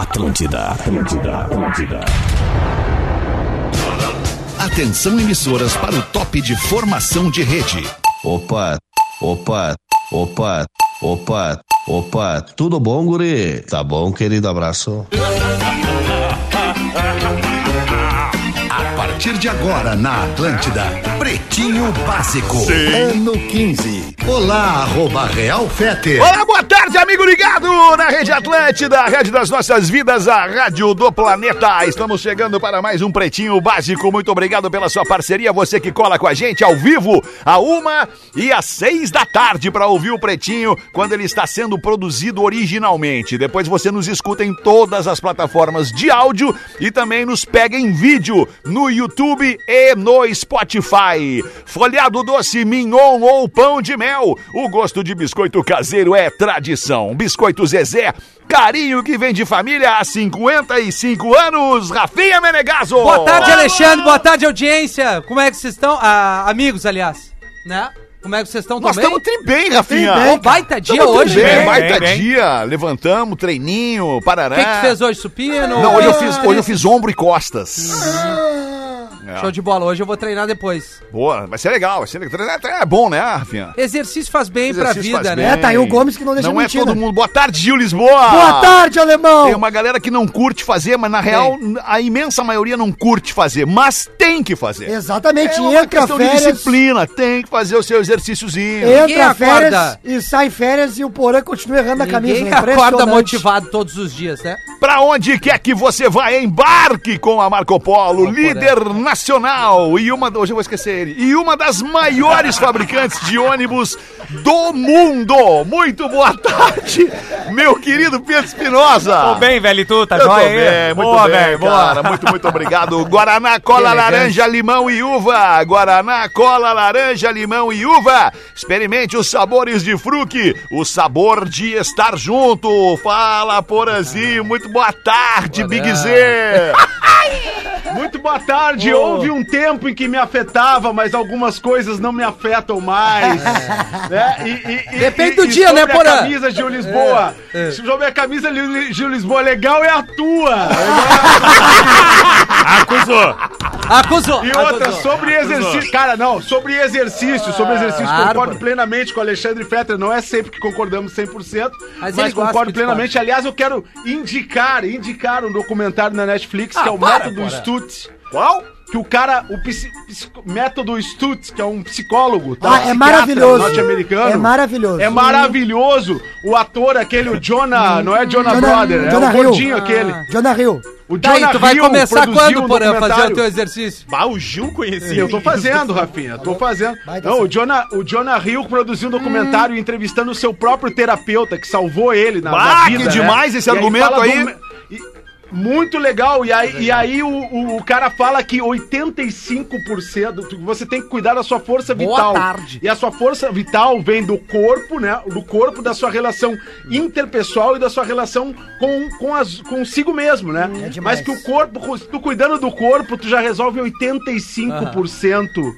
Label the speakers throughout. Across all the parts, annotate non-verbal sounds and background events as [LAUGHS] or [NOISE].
Speaker 1: Atlântida, Atlântida, Atlântida.
Speaker 2: Atenção emissoras para o top de formação de rede.
Speaker 3: Opa, opa, opa, opa, opa. Tudo bom, guri? Tá bom, querido? Abraço.
Speaker 2: A partir de agora na Atlântida, Pretinho Básico, ano 15. Olá, arroba Real Fete.
Speaker 4: Olá, boa ligado na Rede Atlântida, a rede das nossas vidas, a rádio do planeta. Estamos chegando para mais um Pretinho Básico. Muito obrigado pela sua parceria, você que cola com a gente ao vivo, a uma e às seis da tarde para ouvir o Pretinho quando ele está sendo produzido originalmente. Depois você nos escuta em todas as plataformas de áudio e também nos pega em vídeo no YouTube e no Spotify. Folhado doce, mignon ou pão de mel. O gosto de biscoito caseiro é tradição. Biscoito Zezé, carinho que vem de família há 55 anos. Rafinha Menegaso.
Speaker 5: Boa tarde, Alexandre. Boa tarde, audiência. Como é que vocês estão? Ah, amigos, aliás. Né? Como é que vocês estão
Speaker 4: Nós
Speaker 5: também?
Speaker 4: estamos tri bem, Rafinha.
Speaker 5: Ô, baita dia
Speaker 4: Tamo tri
Speaker 5: hoje,
Speaker 4: bem,
Speaker 5: né?
Speaker 4: baita
Speaker 6: bem, bem.
Speaker 4: dia. Levantamos, treininho,
Speaker 5: O
Speaker 4: parará.
Speaker 5: que, que tu fez hoje? Supino?
Speaker 4: Não, hoje eu fiz, hoje eu fiz ombro e costas.
Speaker 5: Show de bola. Hoje eu vou treinar depois.
Speaker 4: Boa, vai ser legal, vai ser legal. É bom, né, Rafinha?
Speaker 5: Exercício faz bem pra
Speaker 4: Exercício
Speaker 5: vida,
Speaker 4: faz
Speaker 5: né?
Speaker 4: bem.
Speaker 7: É, tá aí o Gomes que não deixa
Speaker 4: Não é todo
Speaker 7: né?
Speaker 4: mundo. Boa tarde, Gil Lisboa.
Speaker 7: Boa tarde, alemão!
Speaker 4: Tem uma galera que não curte fazer, mas na real, a imensa maioria não curte fazer, mas tem que fazer.
Speaker 7: Exatamente,
Speaker 4: É uma
Speaker 7: entra
Speaker 4: questão de
Speaker 7: férias,
Speaker 4: disciplina, tem que fazer o seu exercíciozinho.
Speaker 5: Ninguém
Speaker 7: entra férias e sai férias e o Porã continua errando a camisa.
Speaker 5: Ninguém acorda motivado todos os dias, né?
Speaker 4: Pra onde quer que você vá, embarque com a Marco Polo, líder nacional e uma, hoje eu vou esquecer ele, e uma das maiores fabricantes de ônibus do mundo. Muito boa tarde, meu querido Pedro Espinosa.
Speaker 6: Tô bem, velho, e tu? Tá
Speaker 4: Eu tô
Speaker 6: joia
Speaker 4: bem,
Speaker 6: aí?
Speaker 4: muito
Speaker 6: boa,
Speaker 4: bem,
Speaker 6: velho,
Speaker 4: cara.
Speaker 6: boa.
Speaker 4: Muito, muito obrigado. [LAUGHS] Guaraná, cola, laranja, limão e uva. Guaraná, cola, laranja, limão e uva. Experimente os sabores de fruque, o sabor de estar junto. Fala, Porazinho. Muito boa tarde, Big Z. [LAUGHS] [LAUGHS]
Speaker 8: Muito boa tarde. Houve um tempo em que me afetava, mas algumas coisas não me afetam mais. [LAUGHS] né? E- e- e-
Speaker 5: Depende
Speaker 8: e-
Speaker 5: do
Speaker 8: e
Speaker 5: dia, né,
Speaker 8: sobre
Speaker 5: Porã?
Speaker 8: a camisa Gil Lisboa. Sobre a camisa Gil Lisboa, legal é a tua. [LAUGHS]
Speaker 6: Acusou.
Speaker 5: Acusou!
Speaker 8: E outra,
Speaker 5: acusou.
Speaker 8: sobre exercício. Cara, não, sobre exercício, sobre exercício,
Speaker 5: Bárbaro.
Speaker 8: concordo plenamente com o Alexandre Fetter. Não é sempre que concordamos 100%,
Speaker 5: Mas
Speaker 8: mas, concordo
Speaker 5: que
Speaker 8: plenamente. Aliás, eu quero indicar, indicar um documentário na Netflix, que
Speaker 5: Ah,
Speaker 8: é o
Speaker 5: para,
Speaker 8: Método
Speaker 5: Porã.
Speaker 8: Stutz.
Speaker 4: Qual?
Speaker 8: Que o cara, o psi- psico- método Stutz, que é um psicólogo, tá?
Speaker 7: Ah, é maravilhoso.
Speaker 8: norte-americano.
Speaker 7: É maravilhoso.
Speaker 8: É maravilhoso. O ator, aquele, o Jonah, não é Jonah,
Speaker 7: Jonah-
Speaker 8: Brother, é
Speaker 7: Jonah
Speaker 8: o
Speaker 7: Hill.
Speaker 8: gordinho aquele.
Speaker 7: Jonah Hill.
Speaker 8: O
Speaker 5: Tá aí,
Speaker 8: Jonah
Speaker 5: tu vai
Speaker 8: Hill
Speaker 5: começar quando,
Speaker 8: um
Speaker 5: Porã, fazer o
Speaker 8: documentário.
Speaker 5: teu exercício?
Speaker 6: Bah, o Gil conhecia.
Speaker 8: Eu tô fazendo, Rafinha, tô fazendo. Não, o. Jonah, o Jonah Hill produziu um documentário entrevistando o seu próprio terapeuta, que salvou ele na,
Speaker 4: Bah,
Speaker 8: na
Speaker 4: que
Speaker 8: vida. né?
Speaker 4: demais esse
Speaker 8: E aí
Speaker 4: argumento
Speaker 8: fala
Speaker 4: aí.
Speaker 8: do- e- Muito legal, e aí, e aí o, o, o cara fala que 85% tu- você tem que cuidar da sua força
Speaker 5: Boa
Speaker 8: vital.
Speaker 5: tarde.
Speaker 8: E a sua força vital vem do corpo, né? Do corpo, da sua relação interpessoal e da sua relação com, com as, consigo mesmo, né?
Speaker 7: É demais.
Speaker 8: Mas que o corpo, tu cuidando do corpo, tu já resolve 85%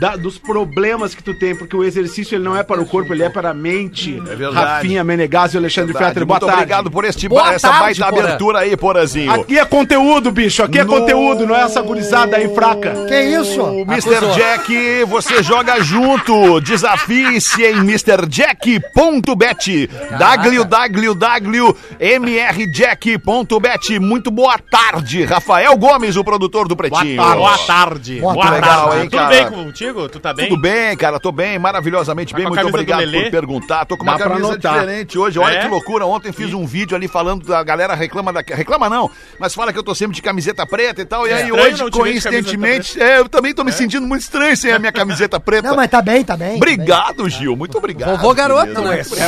Speaker 8: da- dos problemas que tu tem, porque o exercício ele não é para o corpo, ele é para a mente. É
Speaker 4: verdade.
Speaker 8: Rafinha, Menegas e Alexandre
Speaker 4: Verdade.
Speaker 8: Fetter, boa
Speaker 4: Muito
Speaker 8: tarde.
Speaker 4: obrigado por este,
Speaker 5: Boa
Speaker 4: essa
Speaker 5: tarde,
Speaker 4: baita
Speaker 5: Porã.
Speaker 4: abertura aí, Porazinho.
Speaker 8: Aqui é conteúdo, bicho, aqui é
Speaker 4: No-
Speaker 8: conteúdo, não é essa gurizada aí fraca.
Speaker 7: Que isso?
Speaker 4: O Mr. Jack, você joga junto. Desafie-se em MrJack.bet. www.mrjack.bet. Muito boa tarde, Rafael Gomes, o produtor do Pretinho.
Speaker 6: Boa tarde.
Speaker 7: Boa
Speaker 6: Boa,
Speaker 7: tarde.
Speaker 6: tarde.
Speaker 4: Legal, hein,
Speaker 6: Tudo
Speaker 4: cara?
Speaker 6: bem contigo? Tu tá bem?
Speaker 4: Tudo bem, cara, tô bem, maravilhosamente
Speaker 6: Tá
Speaker 4: bem. Muito obrigado por perguntar. Tô com uma
Speaker 8: Dá
Speaker 4: camisa diferente hoje. Olha
Speaker 6: É?
Speaker 4: que loucura. Ontem fiz um vídeo ali falando da galera reclama da reclama não, mas fala que eu tô sempre de camiseta preta e tal. E aí hoje coincidentemente, é, eu também tô me sentindo muito estranho sem a minha camiseta preta.
Speaker 7: Não, mas tá bem, tá bem. tá bem.
Speaker 4: Obrigado, Gil. Muito obrigado.
Speaker 5: Vovô garoto, né?
Speaker 8: Por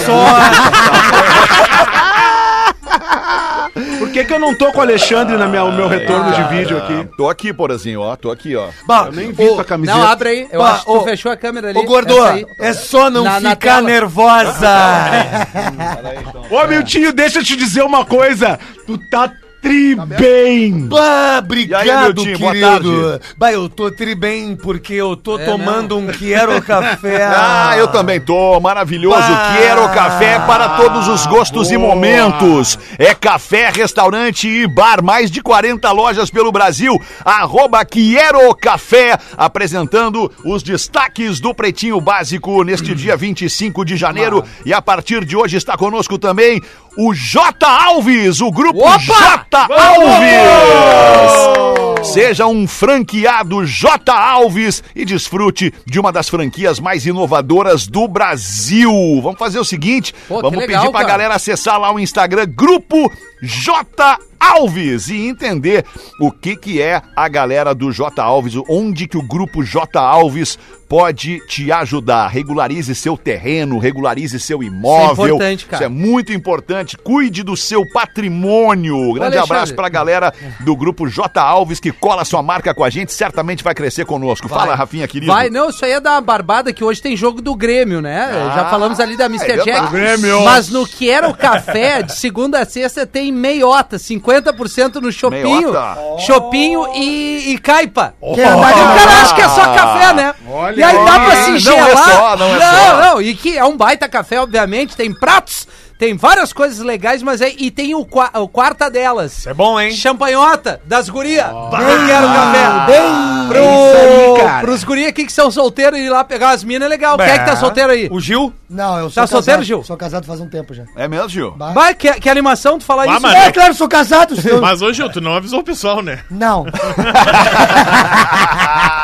Speaker 8: que, que eu não tô com o Alexandre no meu, meu retorno de vídeo aqui?
Speaker 4: Tô aqui, porazinho, ó. Tô aqui, ó.
Speaker 7: Bah,
Speaker 8: Eu nem vi tua camiseta.
Speaker 5: Não, abre aí. Eu
Speaker 7: Bah,
Speaker 5: acho que tu
Speaker 7: ô,
Speaker 5: fechou a câmera ali.
Speaker 7: Ô, Gordo,
Speaker 5: aí.
Speaker 7: é só não
Speaker 5: Na- na
Speaker 7: ficar
Speaker 5: tela.
Speaker 7: nervosa. [LAUGHS]
Speaker 8: Ô, Miltinho, deixa eu te dizer uma coisa. Tu tá tri bem.
Speaker 9: Bah,
Speaker 4: E aí,
Speaker 9: obrigado,
Speaker 4: boa
Speaker 9: querido. Bah, eu tô tri bem porque eu tô
Speaker 5: É,
Speaker 9: tomando um Quero Café. [LAUGHS]
Speaker 4: Ah, eu também tô. Maravilhoso.
Speaker 9: Bah.
Speaker 4: Quero café para todos os gostos e momentos. É café, restaurante e bar. Mais de 40 lojas pelo Brasil. Arroba Quero Café. Apresentando os destaques do Pretinho Básico neste dia 25 de janeiro. E a partir de hoje está conosco também o J. Alves. O grupo
Speaker 5: Opa!
Speaker 4: J. Alves. Seja um franqueado J. Alves e desfrute de uma das franquias mais inovadoras do Brasil. Vamos fazer o seguinte,
Speaker 5: Pô,
Speaker 4: vamos
Speaker 5: legal,
Speaker 4: pedir pra
Speaker 5: cara.
Speaker 4: galera acessar lá o Instagram Grupo J. Alves e entender o que que é a galera do J. Alves, onde que o grupo J. Alves pode te ajudar. Regularize seu terreno, regularize seu imóvel.
Speaker 5: importante, cara.
Speaker 4: Isso é muito importante. Cuide do seu patrimônio. Grande
Speaker 5: Alexandre.
Speaker 4: abraço pra galera do grupo J. Alves que cola sua marca com a gente, certamente vai crescer conosco.
Speaker 5: Vai.
Speaker 4: Fala, Rafinha, querido.
Speaker 5: Vai, não, isso aí é da barbada que hoje tem jogo do Grêmio, né?
Speaker 4: Ah,
Speaker 5: Já falamos ali da Mr.
Speaker 4: é.
Speaker 5: Jack.
Speaker 8: Grêmio.
Speaker 5: Mas no que era o café, de segunda a sexta tem meiota, 50% no chopinho,
Speaker 4: Meiota?
Speaker 5: chopinho e, e caipa.
Speaker 7: Que é de
Speaker 5: O cara acha que é só café, né?
Speaker 8: Olha
Speaker 5: e aí dá pra se
Speaker 4: Não é
Speaker 5: gelar.
Speaker 4: só, não é
Speaker 5: não,
Speaker 4: só.
Speaker 5: não, e que é um baita café, obviamente, tem pratos, tem várias coisas legais, mas é, e tem o, qua- o quarta delas.
Speaker 6: É bom, hein?
Speaker 5: Champanhota das guria. Eu quero café.
Speaker 7: Bem,
Speaker 5: Pro,
Speaker 8: isso aí, cara.
Speaker 5: Pros guria aqui que são solteiros e ir lá pegar as minas é legal. Quem é que tá solteiro aí?
Speaker 9: O Gil?
Speaker 7: Não, eu sou
Speaker 5: Tá solteiro,
Speaker 7: casado.
Speaker 5: Gil?
Speaker 7: Sou casado faz um tempo já.
Speaker 4: É mesmo, Gil?
Speaker 5: Vai, que, que animação tu falar
Speaker 6: Ah,
Speaker 5: isso.
Speaker 6: mas-
Speaker 5: né?
Speaker 7: É, claro, sou casado. [LAUGHS] senhor.
Speaker 6: Mas hoje, Gil, tu não avisou o pessoal, né?
Speaker 7: Não. [LAUGHS]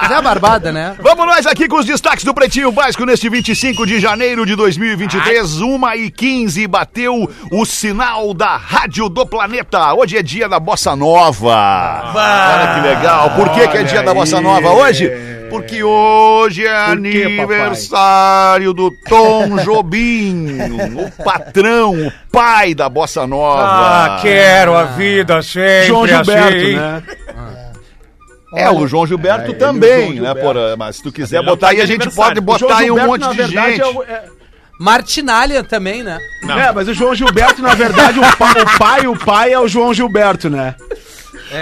Speaker 5: Mas é a barbada, né?
Speaker 4: Vamos nós aqui com os destaques do Pretinho Básico neste 25 de janeiro de 2023, 1 e 15 bateu o sinal da Rádio do Planeta. Hoje é dia da Bossa Nova. Olha que legal. Por que, que é dia da Bossa Nova hoje? Porque hoje é
Speaker 8: Por quê,
Speaker 4: aniversário do Tom [LAUGHS] Jobim, o patrão, o pai da Bossa Nova.
Speaker 9: Ah, quero a vida sempre
Speaker 8: João Gilberto,
Speaker 9: assim.
Speaker 8: né?
Speaker 4: É, o João Gilberto
Speaker 8: É, o
Speaker 4: também,
Speaker 8: João
Speaker 4: né,
Speaker 8: Gilberto.
Speaker 4: porra? Mas se tu quiser
Speaker 6: é
Speaker 4: botar aí, a gente pode botar aí um monte de
Speaker 8: verdade,
Speaker 4: gente.
Speaker 8: é o- é-
Speaker 5: Martinalha também, né?
Speaker 6: Não.
Speaker 8: É, mas o João Gilberto, na verdade, o pai, o pai é o João Gilberto, né? [LAUGHS]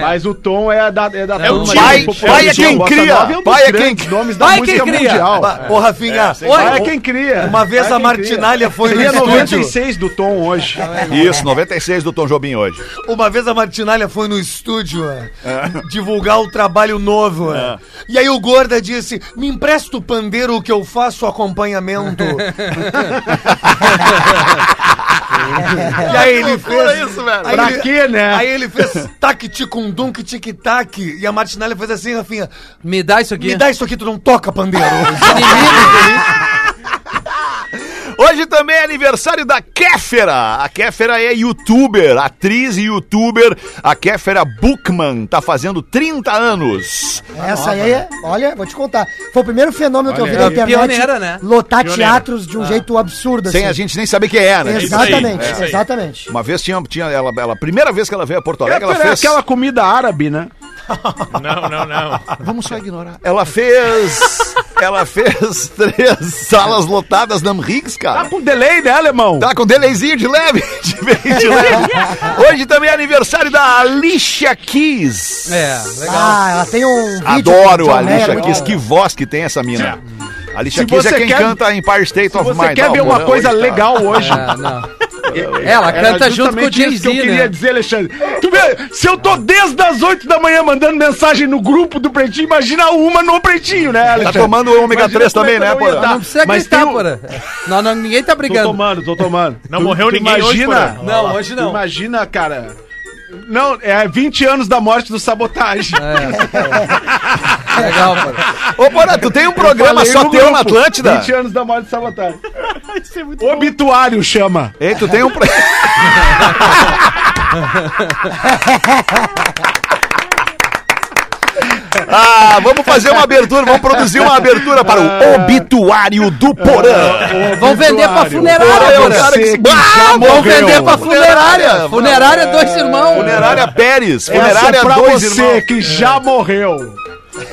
Speaker 8: Mas o Tom é da é da
Speaker 6: É o
Speaker 4: Pai-
Speaker 8: popular
Speaker 4: pai
Speaker 8: do
Speaker 4: é quem cria.
Speaker 8: É um
Speaker 4: Pai é quem-
Speaker 8: grandes nomes da
Speaker 5: Pai é
Speaker 8: música
Speaker 5: quem cria.
Speaker 8: mundial.
Speaker 9: Ô, Rafinha,
Speaker 8: Pai é quem cria.
Speaker 9: Uma vez
Speaker 8: Pai
Speaker 9: a
Speaker 8: é
Speaker 9: Martinalha
Speaker 8: cria.
Speaker 9: foi no
Speaker 8: Seria
Speaker 9: estúdio.
Speaker 8: 96 do Tom hoje.
Speaker 4: Isso, 96 do Tom Jobim hoje.
Speaker 9: Uma vez a Martinalha foi no estúdio é, divulgar o trabalho novo. é. E aí o Gorda disse: Me empresta o pandeiro que eu faço acompanhamento. [LAUGHS] [LAUGHS] e aí ele fez.
Speaker 4: isso, velho.
Speaker 9: Aí
Speaker 8: Pra
Speaker 9: ele-
Speaker 8: quê, né?
Speaker 9: Aí ele fez tac ticundum que tic tac. E a Martinalha fez assim, Rafinha:
Speaker 5: Me dá isso aqui.
Speaker 9: Me dá isso aqui, tu não toca pandeiro. [LAUGHS]
Speaker 4: Hoje também é aniversário da Kéfera. A Kéfera é youtuber, atriz e youtuber. A Kéfera Bookman tá fazendo 30 anos.
Speaker 7: Essa aí, é- olha, vou te contar. Foi o primeiro fenômeno que eu vi na internet.
Speaker 5: Pioneira, né?
Speaker 7: Lotar
Speaker 6: Pioneira.
Speaker 7: teatros de um jeito absurdo,
Speaker 4: Sem a gente nem saber quem é, né?
Speaker 7: Exatamente,
Speaker 6: É
Speaker 7: exatamente.
Speaker 4: Uma vez tinha, tinha ela, ela, a primeira vez que ela veio a Porto Alegre, ela
Speaker 8: É
Speaker 4: fez.
Speaker 8: aquela comida árabe, né? [LAUGHS]
Speaker 6: Não, não, não.
Speaker 4: Vamos só ignorar. Ela fez. ela fez três salas lotadas na Riggs, cara.
Speaker 8: Tá com delay, né, alemão?
Speaker 4: Tá com delayzinho de leve, [LAUGHS] de bem de leve. Hoje também é aniversário da Alicia Keys.
Speaker 5: É, legal.
Speaker 7: Ah, ela tem um vídeo.
Speaker 4: Adoro a Alicia Keys,
Speaker 7: bom.
Speaker 4: que voz que tem essa mina. A Alicia
Speaker 8: Se
Speaker 4: Keys é
Speaker 8: você
Speaker 4: quem
Speaker 8: quer-
Speaker 4: canta Empire State
Speaker 8: Se
Speaker 4: of
Speaker 8: você
Speaker 4: Mind.
Speaker 8: quer
Speaker 4: Não,
Speaker 8: ver uma coisa
Speaker 4: hoje tá-
Speaker 8: legal hoje.
Speaker 5: Ah, não. Ela
Speaker 8: Era
Speaker 5: canta junto com o
Speaker 8: isso que eu
Speaker 5: Jay-Z,
Speaker 8: queria
Speaker 5: né?
Speaker 8: dizer, Alexandre. Tu vê, se eu tô desde as 8 da manhã mandando mensagem no grupo do Pretinho, imagina uma no Pretinho, né,
Speaker 4: Tá
Speaker 8: Alexandre?
Speaker 4: tomando ômega
Speaker 8: Imagina
Speaker 4: 3
Speaker 8: como é
Speaker 4: também, né, Porã?
Speaker 8: dar.
Speaker 5: Não precisa
Speaker 8: Mas
Speaker 5: gritar,
Speaker 8: tem o-
Speaker 5: porra. Não, não, ninguém tá
Speaker 8: Tô
Speaker 5: brigando.
Speaker 8: tomando, tô tomando.
Speaker 6: Não morreu ninguém hoje,
Speaker 8: imagina,
Speaker 6: Porã?
Speaker 5: Não, hoje não.
Speaker 8: Imagina, cara. Não, é 20 anos da morte do sabotagem. [LAUGHS]
Speaker 5: Legal, porra.
Speaker 4: Ô, Porã, tu tem um programa só teu
Speaker 8: grupo,
Speaker 4: na Atlântida?
Speaker 8: 20 anos da morte do [LAUGHS] sabotagem. Obituário chama.
Speaker 4: Ei, tu tem um. [LAUGHS] Ah, vamos fazer uma abertura, vamos produzir uma abertura para o obituário do Porã.
Speaker 5: Vão vender pra
Speaker 4: Porã
Speaker 5: funerária,
Speaker 4: é o
Speaker 5: porra.
Speaker 4: cara que
Speaker 8: que
Speaker 4: Ah, vão vender pra funerária.
Speaker 5: Funerária dois irmãos.
Speaker 4: Funerária Pérez,
Speaker 8: Essa
Speaker 4: funerária
Speaker 8: é pra
Speaker 4: dois
Speaker 8: você
Speaker 4: irmãos.
Speaker 8: que já morreu.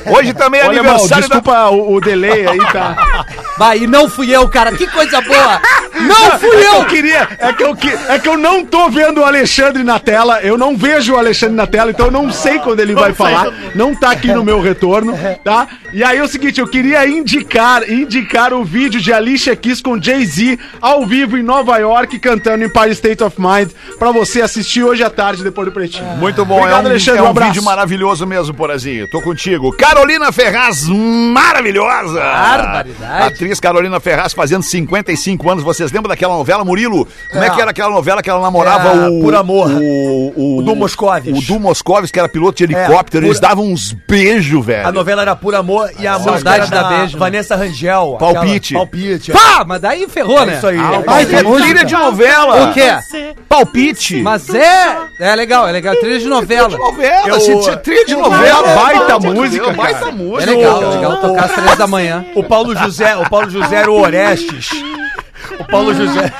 Speaker 4: Hoje também é
Speaker 8: Olha,
Speaker 4: aniversário da
Speaker 8: desculpa o, o delay aí, tá? [LAUGHS]
Speaker 5: Vai, e não fui eu, cara. Que coisa boa. Não fui
Speaker 8: É que
Speaker 5: eu!
Speaker 8: eu queria, é que eu, que- é que eu não tô vendo o Alexandre na tela, eu não vejo o Alexandre na tela, então eu não sei quando ele vai falar, não tá aqui no meu retorno, tá? E aí é o seguinte, eu queria indicar, indicar o vídeo de Alicia Keys com Jay-Z ao vivo em Nova York cantando Empire State of Mind pra você assistir hoje à tarde depois do Pretinho.
Speaker 4: Muito bom,
Speaker 8: Obrigado,
Speaker 4: é um,
Speaker 8: Alexandre,
Speaker 4: é
Speaker 8: um
Speaker 4: um
Speaker 8: abraço.
Speaker 4: vídeo maravilhoso mesmo, Porazinho. Tô contigo. Carolina Ferraz, maravilhosa!
Speaker 5: Barbaridade.
Speaker 4: Atriz Carolina Ferraz fazendo 55 anos. Vocês lembram daquela novela, Murilo? Como é, que era aquela novela que ela namorava
Speaker 9: É,
Speaker 4: o...
Speaker 9: Por Amor.
Speaker 4: O, o,
Speaker 9: O Du Moscovis.
Speaker 4: O Du Moscovis, que era piloto de helicóptero.
Speaker 9: por-
Speaker 4: Eles davam uns beijos, velho.
Speaker 9: A novela era Por Amor e a
Speaker 5: Saudade
Speaker 9: música era
Speaker 5: da
Speaker 9: da
Speaker 5: beijo?
Speaker 9: Vanessa Rangel.
Speaker 4: Palpite.
Speaker 9: aquela- Palpite. é.
Speaker 5: Pá, mas daí ferrou,
Speaker 9: É
Speaker 5: né?
Speaker 9: isso aí.
Speaker 7: Ai,
Speaker 4: É
Speaker 7: que música.
Speaker 4: trilha de novela.
Speaker 5: O quê?
Speaker 4: Palpite.
Speaker 5: Mas é. É legal, é legal. Trilha de novela.
Speaker 4: novela,
Speaker 9: Eu-
Speaker 4: se- se- trilha de novela.
Speaker 8: baita música,
Speaker 4: Baita
Speaker 8: cara.
Speaker 5: É
Speaker 4: música.
Speaker 5: legal, é legal tocar às três da manhã.
Speaker 9: O Paulo José, o Paulo José era o Orestes. O Paulo José.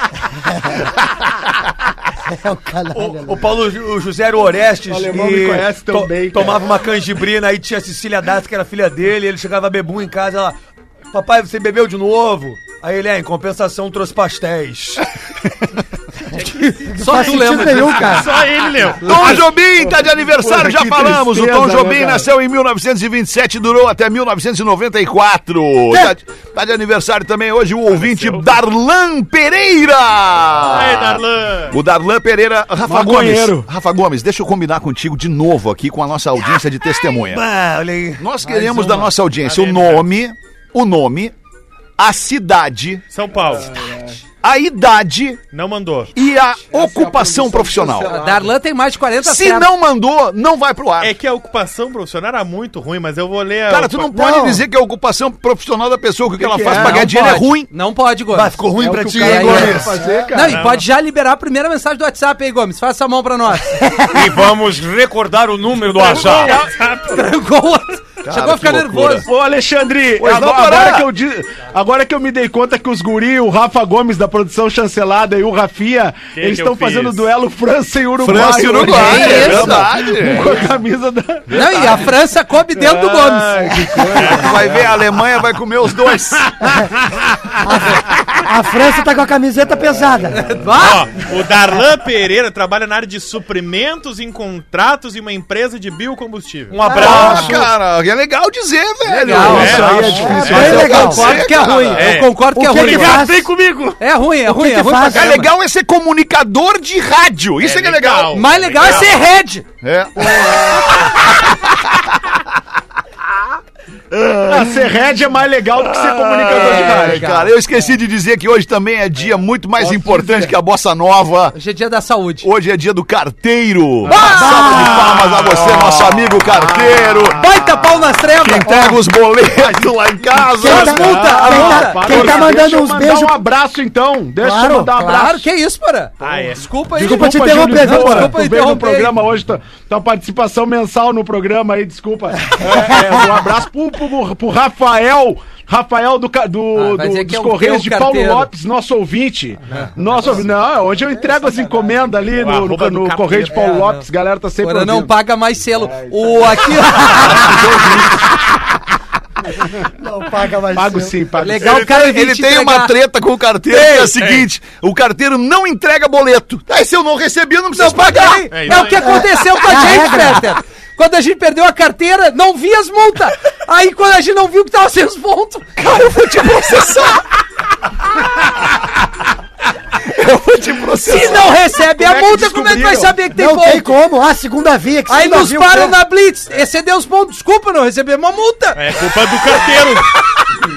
Speaker 7: É o canalha.
Speaker 9: O, o Paulo o José era o Orestes.
Speaker 8: O alemão me conhece bem, cara.
Speaker 9: Tomava uma canjibrina, aí tinha a Cecília Dassi, que era filha dele, ele chegava bebum em casa, ela. Papai, você bebeu de novo? Aí ele, é, em compensação, trouxe pastéis. [LAUGHS]
Speaker 5: Só
Speaker 7: Faz
Speaker 5: tu lembra
Speaker 7: nenhum, cara.
Speaker 6: Só ele leu. [LAUGHS]
Speaker 4: Tom Jobim tá de aniversário,
Speaker 8: Porra,
Speaker 4: já falamos. o Tom
Speaker 8: né,
Speaker 4: Jobim nasceu em 1927 e durou até 1994. Tá, de- tá de aniversário também hoje o ouvinte Darlan Pereira.
Speaker 6: Aí, Darlan.
Speaker 4: O Darlan Pereira, Rafa. Gomes. Rafa Gomes, deixa eu combinar contigo de novo aqui com a nossa audiência de testemunha.
Speaker 9: Olha aí.
Speaker 4: Nós queremos da nossa audiência o
Speaker 6: Tá
Speaker 4: nome, o nome, a cidade,
Speaker 6: São Paulo.
Speaker 4: a idade
Speaker 6: Não mandou.
Speaker 4: e a ocupação profissional.
Speaker 5: Darlan tem mais de 40
Speaker 4: Se
Speaker 5: certo.
Speaker 4: não mandou, não vai pro ar.
Speaker 6: É que a ocupação profissional era muito ruim, mas eu vou ler a.
Speaker 4: Cara, tu não pode
Speaker 7: Não.
Speaker 4: dizer que a ocupação profissional da pessoa, que o que, ela
Speaker 8: que
Speaker 4: faz
Speaker 8: é?
Speaker 4: pra ganhar
Speaker 5: Não
Speaker 4: dinheiro é
Speaker 5: pode.
Speaker 4: ruim.
Speaker 5: Não pode, Gomes.
Speaker 9: Vai, ficou ruim
Speaker 8: É
Speaker 9: pra ti, hein, Gomes?
Speaker 8: fazer.
Speaker 5: Não, e pode já liberar a primeira mensagem do WhatsApp aí, Gomes. Faça a mão pra nós.
Speaker 6: E vamos recordar o número do [LAUGHS] WhatsApp.
Speaker 5: Trancou o- Chegou a ficar nervoso.
Speaker 8: Ô, Alexandre, agora, agora que eu, agora que eu me dei conta que os guri, o Rafa Gomes da produção chancelada e o Rafinha,
Speaker 6: Que
Speaker 8: eles estão fazendo
Speaker 6: fiz?
Speaker 8: duelo França e Uruguai.
Speaker 4: França e Uruguai, é
Speaker 5: isso?
Speaker 4: verdade.
Speaker 8: Com a camisa da...
Speaker 5: Não, e a França coube dentro do Gomes.
Speaker 8: Ai, que [LAUGHS] coisa.
Speaker 4: Vai ver, a Alemanha vai comer os dois. [LAUGHS]
Speaker 7: A França tá com a camiseta pesada.
Speaker 6: Ó, o Darlan Pereira trabalha na área de suprimentos em contratos em uma empresa de biocombustível.
Speaker 9: Um
Speaker 4: Ah,
Speaker 9: abraço.
Speaker 4: cara, é legal dizer, velho.
Speaker 5: Legal,
Speaker 4: É,
Speaker 8: Isso aí é difícil.
Speaker 7: É bem
Speaker 5: eu
Speaker 7: legal.
Speaker 5: concordo que é
Speaker 4: cara.
Speaker 5: ruim.
Speaker 6: É.
Speaker 5: Eu concordo que é
Speaker 7: O que
Speaker 5: ruim.
Speaker 7: que faz?
Speaker 6: Vem comigo!
Speaker 5: É ruim, é ruim,
Speaker 7: que
Speaker 5: é ruim?
Speaker 4: É legal é ser comunicador de rádio. Isso é, que é legal.
Speaker 5: Mais legal é ser head.
Speaker 4: É. [LAUGHS]
Speaker 8: Ah, ser head é mais legal do que ser comunicador de rádio.
Speaker 4: cara, eu esqueci de dizer que hoje também é dia muito mais importante que a Bossa Nova.
Speaker 5: Hoje é dia da saúde.
Speaker 4: Hoje é dia do carteiro. Uma salva de palmas a você, nosso amigo carteiro.
Speaker 5: Baita pau nas trevas.
Speaker 4: Que entrega os boletos lá em casa.
Speaker 7: Quem tá-
Speaker 5: multa, a
Speaker 7: quem tá- Quem tá
Speaker 8: Deixa
Speaker 7: mandando
Speaker 8: eu
Speaker 7: uns beijos.
Speaker 8: um abraço, então. Deixa
Speaker 7: Claro,
Speaker 8: eu mandar um abraço.
Speaker 5: Claro, que isso, porra.
Speaker 6: Ah, é.
Speaker 5: Desculpa aí.
Speaker 7: Desculpa te interromper, viu, Porã?
Speaker 5: Desculpa
Speaker 8: tu veio no
Speaker 5: interromper.
Speaker 8: programa hoje, tua, tua participação mensal no programa aí, desculpa. [LAUGHS] É, é, um abraço pro, pro, pro Rafael. Rafael do, do,
Speaker 5: Ah,
Speaker 8: do- dos
Speaker 5: é o
Speaker 8: Correios de Paulo
Speaker 5: carteiro.
Speaker 8: Lopes, nosso ouvinte. Nosso ouvi- Não, hoje eu entrego as encomendas ali no, no, no. Correio de Paulo
Speaker 5: É,
Speaker 8: Lopes, galera tá sempre
Speaker 5: Porra, não paga mais selo. O aqui. [LAUGHS]
Speaker 7: Não paga mais.
Speaker 8: Pago
Speaker 7: seu.
Speaker 8: sim, pago
Speaker 5: Legal, o cara
Speaker 4: Ele tem uma treta com o carteiro que é a seguinte: o carteiro não entrega boleto. Aí se eu não recebi, eu não preciso
Speaker 5: Não pagar.
Speaker 4: pagar.
Speaker 6: É
Speaker 5: É,
Speaker 6: isso
Speaker 5: o que aconteceu com a
Speaker 7: É
Speaker 5: gente. Peter. Quando a gente perdeu a carteira, não vi as multas. Aí quando a gente não viu que tava sem os pontos, cara, eu vou te processar. [LAUGHS]
Speaker 4: Eu vou te processar.
Speaker 5: Se não recebe a
Speaker 8: Como é que
Speaker 5: multa, como é que vai saber que tem
Speaker 7: Não tem
Speaker 5: ponto?
Speaker 7: como. Ah, segunda via. Que
Speaker 5: Aí nos
Speaker 7: via,
Speaker 5: param na Blitz. Excedeu os pontos. Desculpa, não recebemos uma multa.
Speaker 6: É culpa do carteiro.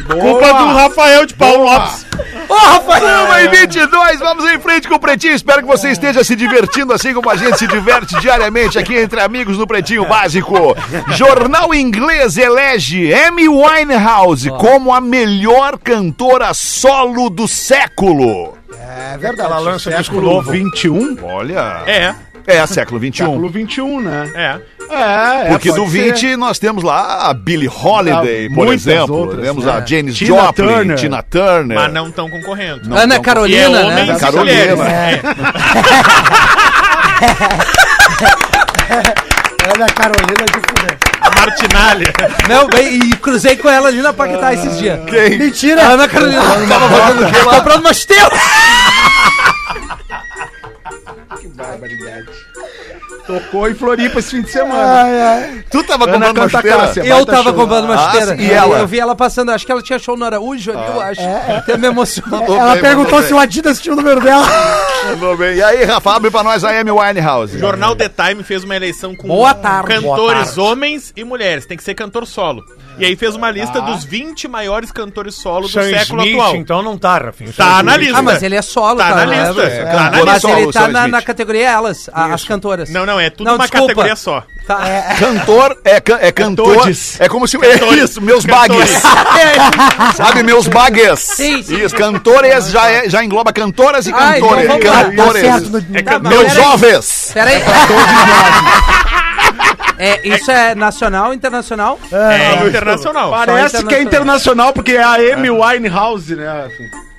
Speaker 6: [LAUGHS] culpa do Rafael de Paulo Lopes.
Speaker 5: Ô, Rafael.
Speaker 4: Uma e 22, vamos em frente com o Pretinho. Espero que você esteja se divertindo assim como a gente se diverte diariamente aqui entre amigos no Pretinho Básico. Jornal inglês elege Amy Winehouse como a melhor cantora solo do século.
Speaker 7: É verdade.
Speaker 9: Ela lança
Speaker 8: Século
Speaker 9: novo.
Speaker 8: 21?
Speaker 4: Olha.
Speaker 6: É,
Speaker 4: É, século 21.
Speaker 8: Século 21, né?
Speaker 6: é.
Speaker 8: É, é,
Speaker 4: Porque do
Speaker 8: ser.
Speaker 4: 20 nós temos lá a Billie Holiday,
Speaker 8: Ah,
Speaker 4: por exemplo.
Speaker 8: outras,
Speaker 4: temos
Speaker 8: né?
Speaker 4: a Janis
Speaker 8: Tina
Speaker 4: Joplin,
Speaker 8: Turner.
Speaker 4: Tina Turner.
Speaker 6: Mas não estão concorrendo.
Speaker 4: Não
Speaker 5: Ana
Speaker 4: tão-
Speaker 5: Carolina,
Speaker 6: é
Speaker 5: né?
Speaker 4: Carolina. É.
Speaker 6: É. [LAUGHS]
Speaker 7: Olha a Carolina de fuder.
Speaker 6: A Martinalha.
Speaker 5: Não, bem, e cruzei com ela ali na Paquetá esses dias.
Speaker 4: Quem?
Speaker 7: Mentira!
Speaker 5: A Ana Carolina tava fazendo o quê lá? Comprando uma esteira.
Speaker 8: Tocou em Floripa esse fim de semana.
Speaker 7: Ai, ai.
Speaker 4: Tu tava
Speaker 8: Ana
Speaker 4: comprando uma?
Speaker 8: Cássia.
Speaker 5: Eu tava
Speaker 8: show.
Speaker 5: comprando uma
Speaker 4: Ah,
Speaker 5: esteira.
Speaker 4: sim, e ela?
Speaker 5: Eu vi ela passando, acho que ela tinha show no Araújo ali, eu acho. Até me emocionou.
Speaker 4: Mandou
Speaker 7: Ela
Speaker 4: bem,
Speaker 7: perguntou se o Adidas tinha o número dela.
Speaker 4: Mandou bem. E aí, Rafa, abre pra nós a Amy Winehouse.
Speaker 6: O jornal The Time fez uma eleição com
Speaker 5: Boa tarde.
Speaker 6: cantores homens e mulheres. Tem que ser cantor solo. E aí fez uma lista dos 20 maiores cantores solo do
Speaker 9: Sam
Speaker 6: século
Speaker 9: Smith,
Speaker 6: atual.
Speaker 9: então não tá, Rafinha.
Speaker 6: Tá na
Speaker 9: Smith.
Speaker 6: lista.
Speaker 5: Ah, mas ele é solo,
Speaker 6: Tá
Speaker 5: tá?
Speaker 6: na
Speaker 5: não é?
Speaker 6: lista.
Speaker 5: É.
Speaker 6: Tá na
Speaker 5: Mas
Speaker 4: lista.
Speaker 5: ele tá na, na categoria elas, a- as cantoras.
Speaker 6: Não, não, é tudo
Speaker 5: Não,
Speaker 6: uma
Speaker 5: desculpa.
Speaker 6: categoria só.
Speaker 5: Tá.
Speaker 4: Cantor é, é cantor.
Speaker 8: todes.
Speaker 4: É como se. É isso, meus bagues. [LAUGHS] Sabe, meus bagues.
Speaker 5: Sim, sim.
Speaker 4: Isso, cantores já, é- já engloba cantoras e
Speaker 5: Ah, então
Speaker 4: cantores.
Speaker 7: Tá
Speaker 4: cantores.
Speaker 7: certo. No...
Speaker 6: É
Speaker 4: Meus jovens.
Speaker 5: Peraí. É, isso é nacional, internacional?
Speaker 6: É internacional.
Speaker 8: Parece que é internacional, porque é a Amy Winehouse, né?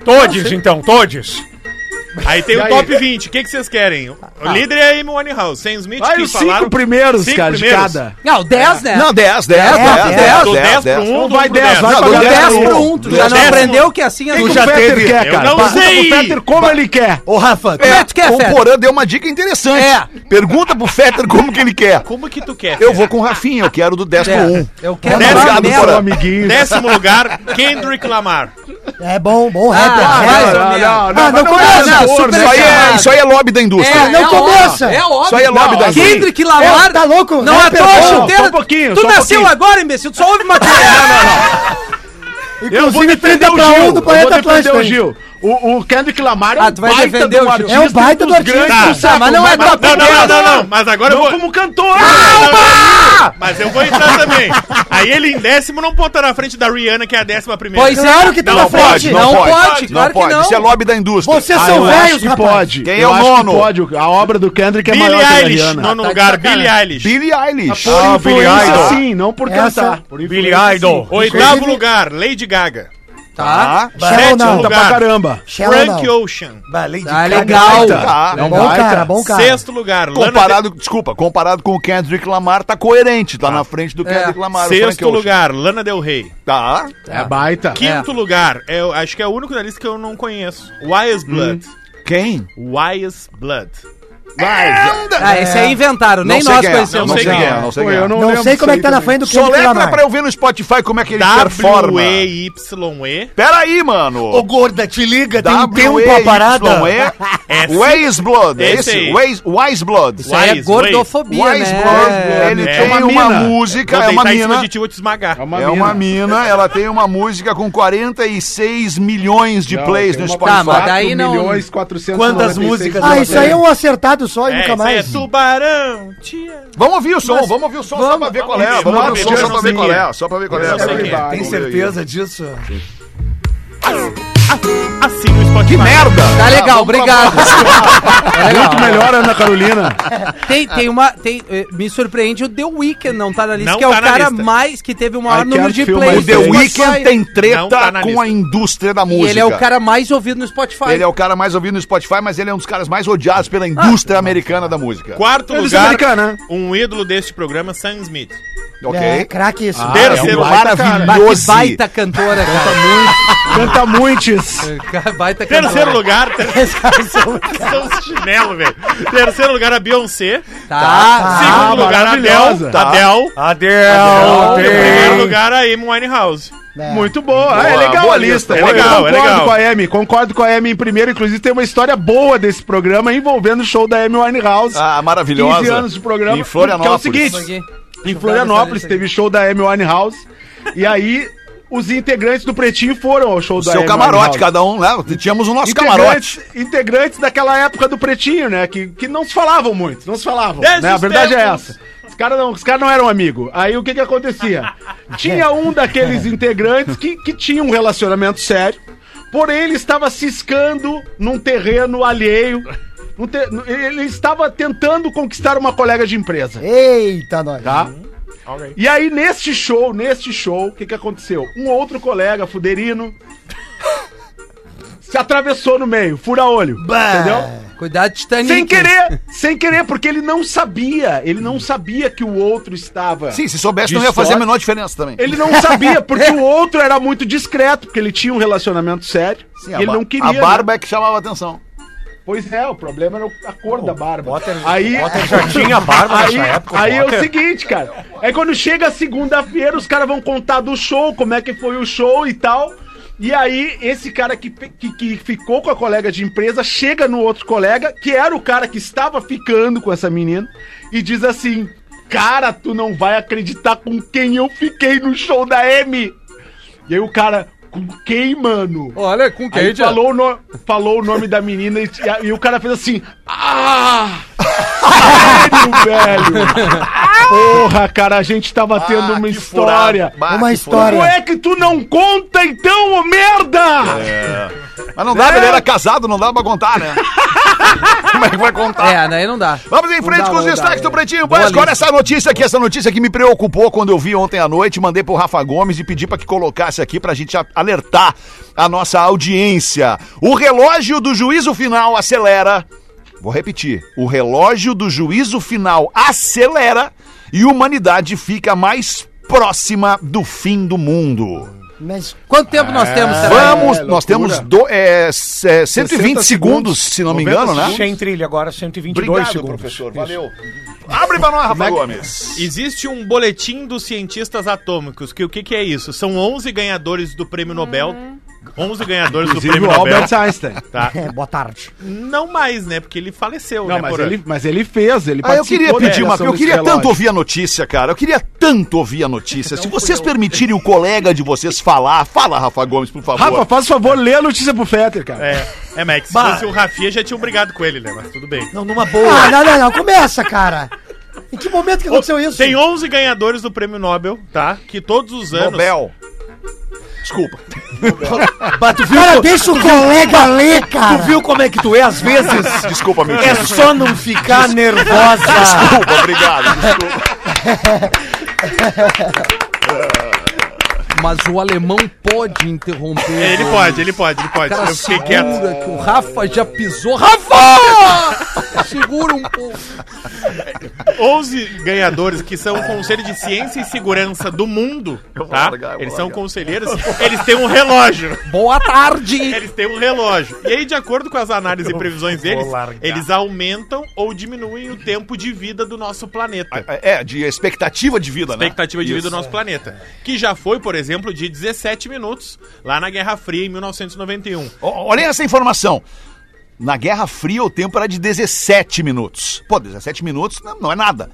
Speaker 9: Todes, então, todes.
Speaker 6: Aí tem
Speaker 8: E
Speaker 6: o
Speaker 8: aí?
Speaker 6: top 20. O que, que vocês querem? O líder é a Amy Winehouse. Sam Smith,
Speaker 8: Vai
Speaker 6: que
Speaker 8: os cinco
Speaker 6: falaram.
Speaker 8: primeiros,
Speaker 6: Cinco
Speaker 8: cara, de
Speaker 6: primeiros.
Speaker 8: cada.
Speaker 5: Não, 10, né?
Speaker 4: Não, 10, 10,
Speaker 5: É,
Speaker 4: 10,
Speaker 5: dez,
Speaker 4: 10,
Speaker 6: Do 10
Speaker 4: 10,
Speaker 6: pro 1,
Speaker 8: Não
Speaker 6: do
Speaker 8: vai 10,
Speaker 6: 10.
Speaker 8: vai
Speaker 4: do
Speaker 5: 10
Speaker 4: dez
Speaker 5: por
Speaker 4: pro
Speaker 5: 1,
Speaker 4: um.
Speaker 5: tu já não aprendeu que é assim...
Speaker 8: O
Speaker 5: Tu
Speaker 8: que
Speaker 5: já
Speaker 8: o Peter
Speaker 9: teve-
Speaker 8: quer,
Speaker 6: eu
Speaker 8: cara?
Speaker 6: não
Speaker 8: Pergunta
Speaker 6: sei.
Speaker 8: pro Peter como ele quer.
Speaker 9: Ô, Rafa,
Speaker 5: é que tu quer,
Speaker 4: o? Porã deu uma dica interessante.
Speaker 5: É.
Speaker 4: Pergunta pro Fetter como que ele quer.
Speaker 6: Como que tu quer?
Speaker 4: Eu vou com o Rafinha, eu quero do 10 pro 1.
Speaker 5: Eu quero.
Speaker 6: Décimo lugar, Kendrick Lamar.
Speaker 7: É bom, bom
Speaker 5: Ah,
Speaker 7: rapper.
Speaker 5: vai,
Speaker 7: rapper.
Speaker 8: Não,
Speaker 5: menos.
Speaker 8: não,
Speaker 7: Ah,
Speaker 8: não,
Speaker 7: não
Speaker 8: não
Speaker 7: começa,
Speaker 8: é
Speaker 5: não,
Speaker 8: né?
Speaker 4: Isso aí, é, isso aí é lobby da indústria.
Speaker 7: não
Speaker 5: ó-
Speaker 7: começa.
Speaker 5: É óbvio.
Speaker 4: Isso aí é lobby da indústria.
Speaker 5: Kendrick Lamar.
Speaker 7: É, tá louco?
Speaker 5: Não é tua
Speaker 7: bom.
Speaker 5: chuteira.
Speaker 8: só um pouquinho,
Speaker 5: Tu
Speaker 8: só um
Speaker 5: nasceu
Speaker 8: pouquinho.
Speaker 5: agora, imbecil. Tu só ouve matéria. [LAUGHS]
Speaker 8: Eu vou
Speaker 7: Inclusive,
Speaker 8: defender
Speaker 7: 30
Speaker 8: o
Speaker 7: pra
Speaker 8: Gil.
Speaker 7: 1 do
Speaker 8: eu vou defender o? Gil. O, o Kendrick Lamar é
Speaker 5: Ah,
Speaker 8: um
Speaker 5: tu vai
Speaker 8: baita
Speaker 5: defender
Speaker 8: de
Speaker 5: o Gil.
Speaker 8: artista.
Speaker 7: É um baita do
Speaker 8: dos
Speaker 7: artista.
Speaker 8: grandes
Speaker 6: Tá.
Speaker 8: do século,
Speaker 5: mas não é
Speaker 8: mas
Speaker 5: tua
Speaker 6: Não, não, não, não, não. Mas agora eu
Speaker 8: Não
Speaker 6: vou.
Speaker 8: como cantor.
Speaker 6: Mas eu vou entrar também. Aí ele em décimo não pode estar na frente da Rihanna, que é a décima primeira.
Speaker 5: Pois é.
Speaker 7: Claro que tá
Speaker 6: Não
Speaker 7: na
Speaker 4: Não
Speaker 7: frente.
Speaker 4: pode, não,
Speaker 5: Não
Speaker 4: pode.
Speaker 5: pode, claro que não.
Speaker 4: Isso é lobby da indústria.
Speaker 7: Vocês
Speaker 8: Ah,
Speaker 7: são
Speaker 8: eu
Speaker 7: velhos,
Speaker 8: que
Speaker 7: rapaz.
Speaker 8: pode.
Speaker 4: Quem é
Speaker 8: Eu
Speaker 4: o nono?
Speaker 8: Pode. A obra do Kendrick é
Speaker 6: Billie
Speaker 8: maior que a Rihanna.
Speaker 6: nono
Speaker 5: Tá
Speaker 6: lugar,
Speaker 5: sacanagem.
Speaker 6: Billie Eilish.
Speaker 4: Billie Eilish.
Speaker 8: Por
Speaker 9: Ah, Billie Idol.
Speaker 8: sim, não por
Speaker 7: Essa-
Speaker 8: cantar. Influência,
Speaker 9: Idol.
Speaker 6: Oitavo lugar, Lady Gaga.
Speaker 5: Tá.
Speaker 7: Shallow
Speaker 6: Sétimo
Speaker 7: Now.
Speaker 8: Tá pra
Speaker 6: lugar,
Speaker 8: caramba.
Speaker 7: Shallow
Speaker 6: Frank
Speaker 7: Now.
Speaker 6: Ocean.
Speaker 9: Bah, Lady
Speaker 5: Tá
Speaker 9: Gaga.
Speaker 5: legal.
Speaker 4: Tá.
Speaker 8: É um
Speaker 7: Bom
Speaker 8: baita.
Speaker 7: cara, bom cara.
Speaker 6: Sexto lugar, Lana
Speaker 4: Comparado, desculpa, comparado com o Kendrick Lamar, tá coerente. Tá na frente do Kendrick Lamar. o Frank
Speaker 6: Sexto
Speaker 4: Ocean.
Speaker 6: lugar, Lana Del Rey.
Speaker 4: Tá.
Speaker 8: É baita.
Speaker 6: Quinto lugar, eu acho que é o único da lista que eu não conheço. Wise Blood.
Speaker 4: Quem?
Speaker 6: Wise Blood.
Speaker 5: Ah, esse aí inventaram, nem nós
Speaker 4: é,
Speaker 5: conhecemos.
Speaker 4: Não sei quem é,
Speaker 6: é.
Speaker 4: não sei quem é.
Speaker 8: eu não,
Speaker 7: sei como é que tá na frente do
Speaker 4: Só
Speaker 7: Kendrick
Speaker 4: letra
Speaker 7: Lamar.
Speaker 4: pra eu ver no Spotify como é que ele performa.
Speaker 6: W-E-Y-E.
Speaker 4: Pera aí, mano.
Speaker 9: Ô, gorda, te liga, tem um tempo a parada. [LAUGHS]
Speaker 4: Wise Blood, é
Speaker 6: Esse.
Speaker 4: Wise, Blood.
Speaker 5: Isso aí é gordofobia,
Speaker 4: Wise
Speaker 5: né?
Speaker 4: Blood, ele
Speaker 6: É.
Speaker 4: tem
Speaker 8: uma
Speaker 4: música, é uma mina.
Speaker 8: É uma
Speaker 4: É uma mina, [LAUGHS] ela tem uma música com 46 milhões de plays no Spotify.
Speaker 5: Tá, mas daí não-
Speaker 8: milhões, 496
Speaker 9: Quantas músicas
Speaker 7: Ah, isso aí é um acertado só e
Speaker 6: É,
Speaker 7: nunca
Speaker 6: é
Speaker 7: mais.
Speaker 6: tubarão. Tia.
Speaker 4: Vamos ouvir o som, vamos ouvir o som só pra ver qual é.
Speaker 6: vamos
Speaker 4: Vamos ouvir o som
Speaker 6: vamos
Speaker 4: só pra ver qual é. Só pra ver qual é.
Speaker 6: É.
Speaker 9: Tem certeza disso?
Speaker 6: Assim no Spotify.
Speaker 4: Que merda!
Speaker 5: Tá legal,
Speaker 4: vamos pra
Speaker 5: obrigado. [LAUGHS] É legal.
Speaker 8: Muito melhor, Ana Carolina.
Speaker 5: Tem, tem uma. Tem, eh, me surpreende o The Weeknd não tá na lista,
Speaker 6: Não
Speaker 5: que é o
Speaker 6: tá na
Speaker 5: cara
Speaker 6: lista.
Speaker 5: mais que teve o maior
Speaker 8: I
Speaker 5: número de plays.
Speaker 4: O The. Weeknd tem treta
Speaker 6: tá
Speaker 4: com a indústria da
Speaker 5: E
Speaker 4: música.
Speaker 5: ele é o cara mais ouvido no Spotify.
Speaker 4: Ele é o cara mais ouvido no Spotify, mas ele é um dos caras mais odiados pela indústria americana da música.
Speaker 6: Quarto
Speaker 8: Eles
Speaker 6: lugar,
Speaker 8: americana, né?
Speaker 6: um ídolo deste programa, Sam Smith.
Speaker 4: Ok?
Speaker 7: É, craque isso.
Speaker 8: Ah,
Speaker 6: Terceiro
Speaker 8: é um
Speaker 4: Maravilhoso.
Speaker 5: baita cantora, cara.
Speaker 8: Canta muitos.
Speaker 5: baita cantora.
Speaker 6: Terceiro lugar, ter... [LAUGHS] [LAUGHS] são os chinelo, velho. Terceiro lugar, a Beyoncé.
Speaker 5: Tá.
Speaker 6: Segundo lugar, a Adele.
Speaker 4: Tá.
Speaker 6: Adele.
Speaker 9: Adele.
Speaker 6: Primeiro lugar, a Amy Winehouse.
Speaker 7: É.
Speaker 8: Muito boa. Ah, é
Speaker 4: Boa,
Speaker 8: legal
Speaker 4: boa
Speaker 8: a lista.
Speaker 4: lista.
Speaker 6: É
Speaker 8: Eu
Speaker 6: legal, é
Speaker 8: concordo
Speaker 6: legal.
Speaker 8: com a Amy. Concordo com a Amy em primeiro. Inclusive, tem uma história boa desse programa envolvendo o show da Amy Winehouse.
Speaker 4: Ah, maravilhosa.
Speaker 8: 15 anos de programa.
Speaker 4: Em Florianópolis.
Speaker 8: Que é o seguinte,
Speaker 5: Aqui.
Speaker 8: Em Florianópolis teve show da Amy Winehouse. e aí, os integrantes do Pretinho foram ao show
Speaker 4: O
Speaker 8: da
Speaker 4: seu
Speaker 8: Amy
Speaker 4: camarote,
Speaker 8: Winehouse.
Speaker 4: cada um, né? Tínhamos o nosso
Speaker 8: Integrantes,
Speaker 4: camarote.
Speaker 8: integrantes daquela época do Pretinho, né? Que, que não se falavam muito, não se falavam.
Speaker 6: Desde
Speaker 8: Né? A verdade é
Speaker 6: tempos.
Speaker 8: essa. Os caras não, os caras não eram amigos. Aí o que que acontecia? Tinha um daqueles [LAUGHS] integrantes que, que tinha um relacionamento sério, porém ele estava ciscando num terreno alheio. Te- ele estava tentando conquistar uma colega de empresa.
Speaker 7: Eita, nós.
Speaker 8: Tá? E aí, neste show, neste show, o que, que aconteceu? Um outro colega, fuderino, se atravessou no meio, fura-olho.
Speaker 9: Bah.
Speaker 8: Entendeu?
Speaker 5: Cuidado, Titanic.
Speaker 8: Sem querer, sem querer, porque ele não sabia. Ele não sabia que o outro estava.
Speaker 4: Sim, se soubesse não ia fazer a menor diferença também.
Speaker 8: Ele não sabia, [LAUGHS] porque o outro era muito discreto, porque ele tinha um relacionamento sério.
Speaker 4: Sim,
Speaker 8: e
Speaker 4: a,
Speaker 8: ele não queria.
Speaker 4: a
Speaker 8: né?
Speaker 4: barba é que chamava atenção.
Speaker 8: Pois é, o problema era a cor da barba.
Speaker 9: Potter-
Speaker 8: aí,
Speaker 9: Potter já tinha barba
Speaker 8: aí,
Speaker 9: nessa época,
Speaker 8: Aí é o
Speaker 9: Potter.
Speaker 8: seguinte, cara. É quando chega segunda-feira, os caras vão contar do show, como é que foi o show e tal. E aí, esse cara que, que, que ficou com a colega de empresa chega no outro colega, que era o cara que estava ficando com essa menina, e diz assim: Cara, tu não vai acreditar com quem eu fiquei no show da M. E aí o cara, com quem, mano?
Speaker 5: Olha, com
Speaker 8: Aí falou o, no- falou o nome da menina e, e- e o cara fez assim. Ah! Sério, velho? Porra, cara, a gente tava tendo
Speaker 4: Ah,
Speaker 8: uma
Speaker 4: que
Speaker 8: história.
Speaker 4: furado.
Speaker 7: Uma
Speaker 4: que
Speaker 7: história.
Speaker 8: Como é que tu não conta então, ô merda?
Speaker 4: furado. Mas não dá, ele era casado, não dá pra contar, né? [LAUGHS] Como é que vai contar?
Speaker 5: É, daí não dá.
Speaker 4: Vamos em frente
Speaker 8: dá,
Speaker 4: com os
Speaker 8: não dá,
Speaker 4: destaques
Speaker 8: é.
Speaker 4: do Pretinho Básico. Olha essa notícia aqui, essa notícia que me preocupou quando eu vi ontem à noite. Mandei pro Rafa Gomes e pedi pra que colocasse aqui pra gente alertar a nossa audiência. O relógio do juízo final acelera. Vou repetir. O relógio do juízo final acelera e a humanidade fica mais próxima do fim do mundo.
Speaker 7: Mas
Speaker 5: Quanto tempo nós temos, será?
Speaker 4: Vamos,
Speaker 8: é
Speaker 4: nós temos do, é, é, 120 segundos,
Speaker 8: segundos,
Speaker 4: se não me
Speaker 8: 90
Speaker 4: engano, né?
Speaker 9: Sem trilha agora, 122
Speaker 4: Obrigado,
Speaker 9: segundos.
Speaker 4: professor. Valeu. Abre pra nós, Rafa Gomes.
Speaker 6: Existe um boletim dos cientistas atômicos, que o que, que é isso? São 11 ganhadores do prêmio Nobel. 11 ganhadores do
Speaker 8: Inclusive
Speaker 6: prêmio
Speaker 8: o
Speaker 6: Nobel.
Speaker 8: Albert Einstein.
Speaker 6: Tá?
Speaker 7: é, boa tarde.
Speaker 6: Não mais, né? Porque ele faleceu,
Speaker 8: Não,
Speaker 6: né?
Speaker 8: mas
Speaker 6: por
Speaker 8: ele, mas ele fez, ele
Speaker 4: Ah, eu queria
Speaker 8: participou da
Speaker 4: pedir uma
Speaker 8: criação
Speaker 4: Eu
Speaker 8: desse
Speaker 4: queria tanto
Speaker 8: relógio.
Speaker 4: ouvir a notícia, cara. Eu queria tanto ouvir a notícia. Se vocês permitirem o colega de vocês falar, fala, Rafa Gomes, por favor.
Speaker 8: Rafa, faz favor, lê a notícia pro Fetter, cara.
Speaker 6: É, é, Max, se
Speaker 9: Bah.
Speaker 6: fosse o Rafinha já tinha brigado com ele, né? Mas tudo bem.
Speaker 9: Não, numa
Speaker 7: Ah,
Speaker 9: boa.
Speaker 7: não, não, não. Começa, cara. Em que momento que aconteceu isso?
Speaker 6: Tem 11 ganhadores do prêmio Nobel, tá? Que todos os anos...
Speaker 4: Nobel. Desculpa.
Speaker 9: Bah, tu viu,
Speaker 7: Cara, deixa o colega ler, cara.
Speaker 9: tu viu como é que tu é às vezes?
Speaker 4: Desculpa, meu
Speaker 9: É só não ficar nervosa.
Speaker 4: Desculpa, obrigado. Desculpa. [LAUGHS]
Speaker 5: Mas o alemão pode interromper.
Speaker 6: Ele pode, ele pode, ele pode.
Speaker 5: Cara,
Speaker 6: Eu fiquei quieto.
Speaker 5: segura que o Rafa já pisou. Rafa! segura um pouco.
Speaker 6: 11 ganhadores que são o Conselho de Ciência e Segurança do Mundo, tá?
Speaker 4: largar, eu
Speaker 6: Eles são
Speaker 4: largar.
Speaker 6: conselheiros, eles têm um relógio.
Speaker 5: Boa tarde.
Speaker 6: Eles têm um relógio. E aí, de acordo com as análises e previsões deles,
Speaker 9: largar.
Speaker 6: eles aumentam ou diminuem o tempo de vida do nosso planeta.
Speaker 4: É, de expectativa de vida, né?
Speaker 6: Expectativa de vida
Speaker 4: Isso.
Speaker 6: do nosso planeta. Que já foi, por exemplo, de 17 minutos lá na Guerra Fria em 1991.
Speaker 4: Ó, Olhem essa informação. Na Guerra Fria, o tempo era de 17 minutos. Pô, 17 minutos não, não é nada.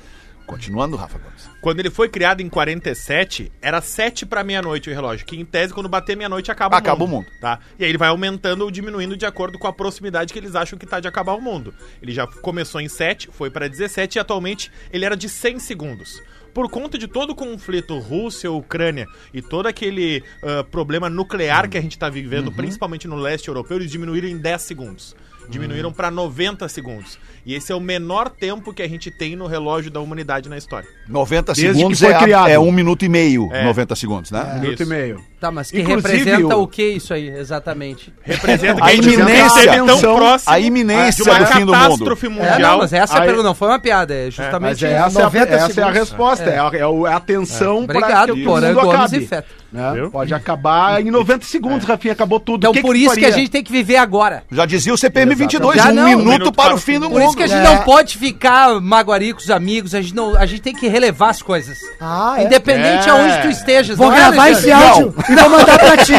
Speaker 4: Continuando, Rafa Gomes.
Speaker 6: Quando ele foi criado em 47, era 7 para meia-noite o relógio, que em tese, quando bater meia-noite, acaba,
Speaker 4: Acaba
Speaker 6: o mundo.
Speaker 4: o mundo.
Speaker 6: Tá? E aí ele vai aumentando ou diminuindo de acordo com a proximidade que eles acham que tá de acabar o mundo. Ele já começou em 7, foi para 17 e atualmente ele era de 100 segundos. Por conta de todo o conflito Rússia-Ucrânia e todo aquele ah, problema nuclear que a gente tá vivendo, principalmente no leste europeu, eles diminuíram em 10 segundos. Diminuíram para 90 segundos. E esse é o menor tempo que a gente tem no relógio da humanidade na história.
Speaker 4: 90
Speaker 8: Desde
Speaker 4: segundos
Speaker 8: que foi
Speaker 4: é, a-
Speaker 8: criado.
Speaker 4: é um minuto e meio,
Speaker 6: É.
Speaker 4: 90 segundos, né?
Speaker 8: Minuto
Speaker 6: Isso.
Speaker 8: e meio.
Speaker 5: Tá, mas que
Speaker 8: Inclusive,
Speaker 5: representa
Speaker 8: o-
Speaker 5: o que isso aí, exatamente?
Speaker 6: Representa [LAUGHS]
Speaker 4: A iminência.
Speaker 6: esteve tão próximo
Speaker 4: A iminência
Speaker 6: de uma
Speaker 4: do fim do mundo.
Speaker 6: catástrofe
Speaker 5: É, não,
Speaker 6: mundial.
Speaker 5: mas essa é a
Speaker 8: Aí-
Speaker 5: pergunta, não foi uma piada, é
Speaker 8: Mas
Speaker 5: justamente
Speaker 8: é
Speaker 5: isso.
Speaker 8: essa, é a,
Speaker 7: 90
Speaker 8: essa é a resposta, é, a, é é a atenção
Speaker 5: Obrigado,
Speaker 8: que o
Speaker 5: Porã
Speaker 8: mundo
Speaker 5: Gomes
Speaker 8: acabe,
Speaker 5: e Feta.
Speaker 8: né? Pode acabar em 90 segundos, Rafinha, acabou tudo.
Speaker 5: Então
Speaker 8: que
Speaker 5: por
Speaker 8: que
Speaker 5: isso que a gente tem que viver agora.
Speaker 4: Já dizia o CPM 22,
Speaker 5: Já
Speaker 4: um
Speaker 5: não.
Speaker 4: minuto,
Speaker 6: Um minuto
Speaker 4: para
Speaker 6: para o
Speaker 4: fim do
Speaker 5: Por
Speaker 4: mundo.
Speaker 5: isso que a gente
Speaker 7: É.
Speaker 5: não pode ficar magoari com os amigos, a gente, não, a gente tem que relevar as coisas.
Speaker 7: Ah, é.
Speaker 5: Independente
Speaker 8: É.
Speaker 5: aonde tu estejas.
Speaker 7: Vou
Speaker 5: não é,
Speaker 7: gravar esse áudio e vou mandar pra ti.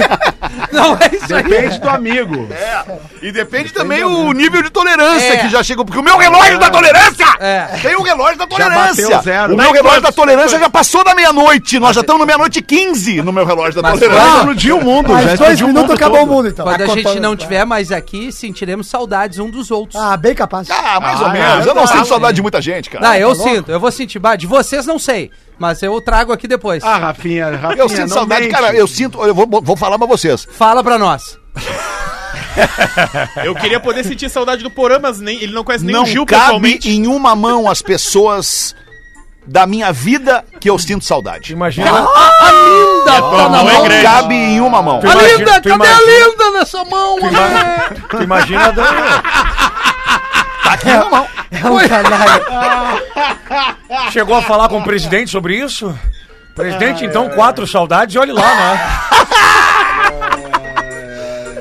Speaker 7: [LAUGHS]
Speaker 5: Não, é isso aí.
Speaker 8: Depende do amigo.
Speaker 4: E depende também o nível de tolerância
Speaker 5: É.
Speaker 4: que já chegou. Porque o meu relógio da tolerância
Speaker 5: É.
Speaker 4: tem o relógio da tolerância.
Speaker 8: bateu zero.
Speaker 4: O meu relógio da tolerância já passou da meia-noite. Nós já estamos na meia-noite e 15 no meu relógio da
Speaker 5: Mas
Speaker 8: Já
Speaker 4: tolerância.
Speaker 8: explodiu o mundo, já
Speaker 7: Mais dois
Speaker 8: explodiu o
Speaker 7: minutos
Speaker 8: mundo
Speaker 7: acabou
Speaker 8: todo.
Speaker 7: o mundo, então.
Speaker 5: Quando a gente não tiver mais aqui, sentiremos saudades um dos outros.
Speaker 7: Ah, bem capaz.
Speaker 4: Ah, mais
Speaker 8: Ah,
Speaker 4: ou
Speaker 8: é
Speaker 4: menos. eu não sinto saudade de muita gente, cara.
Speaker 5: Não, eu
Speaker 7: tá
Speaker 5: sinto, eu vou sentir. De vocês não sei, mas eu trago aqui depois.
Speaker 8: Ah, Rafinha, Rafinha,
Speaker 4: eu sinto saudade,
Speaker 8: mente.
Speaker 4: cara. Eu sinto. Eu vou, vou falar pra vocês.
Speaker 5: Fala pra nós. [LAUGHS]
Speaker 6: Eu queria poder sentir saudade do Porã, mas nem, ele não conhece nem
Speaker 4: não
Speaker 6: o Gil
Speaker 4: cabe
Speaker 6: pessoalmente.
Speaker 4: em uma mão as pessoas da minha vida que eu sinto saudade.
Speaker 9: Imagina.
Speaker 5: A linda
Speaker 6: tua
Speaker 5: tá na
Speaker 6: mão é.
Speaker 4: Cabe em uma mão.
Speaker 9: Tu
Speaker 5: A
Speaker 9: imagina-
Speaker 5: linda, cadê a
Speaker 9: imagina-
Speaker 5: linda nessa mão?
Speaker 9: Tu imagina, tu imagina a Dani.
Speaker 4: aqui na mão.
Speaker 7: É um canalha. [LAUGHS]
Speaker 9: Chegou a falar com o presidente sobre isso? Presidente, então, quatro saudades e olhe lá, né? [LAUGHS]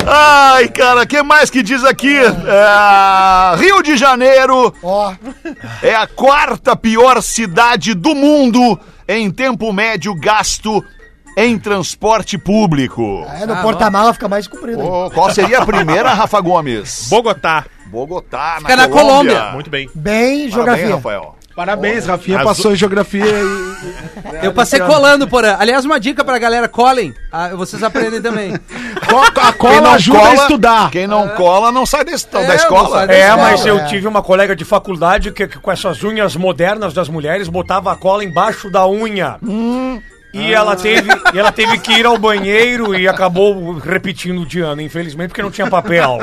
Speaker 4: Ai, cara, que mais que diz aqui? É, Rio de Janeiro
Speaker 7: Ó,
Speaker 4: é a quarta pior cidade do mundo em tempo médio gasto em transporte público.
Speaker 7: é, no
Speaker 5: Ah,
Speaker 7: porta-mala fica mais comprido.
Speaker 4: Ô, qual seria a primeira, Rafa Gomes?
Speaker 6: Bogotá.
Speaker 4: Bogotá,
Speaker 5: Fica na Colômbia.
Speaker 6: Muito bem.
Speaker 7: Bem,
Speaker 4: Parabéns,
Speaker 7: geografia.
Speaker 4: Rafael.
Speaker 8: Parabéns, Rafinha
Speaker 6: Azul-
Speaker 8: passou em geografia e. [LAUGHS]
Speaker 5: Eu passei colando, porã. Aliás, uma dica pra galera, colhem. Ah, vocês aprendem também. [LAUGHS]
Speaker 8: Co- A
Speaker 4: Quem
Speaker 8: cola
Speaker 4: não
Speaker 8: ajuda
Speaker 4: cola-
Speaker 8: a estudar.
Speaker 4: Quem não cola não sai desse-
Speaker 5: É,
Speaker 4: da escola.
Speaker 5: da
Speaker 9: É,
Speaker 5: escola,
Speaker 9: mas eu
Speaker 7: é.
Speaker 9: tive uma colega de faculdade que, que com essas unhas modernas das mulheres botava a cola embaixo da unha. E ela teve, e ela teve que ir ao banheiro e acabou [LAUGHS] repetindo de ano, infelizmente, porque não tinha papel.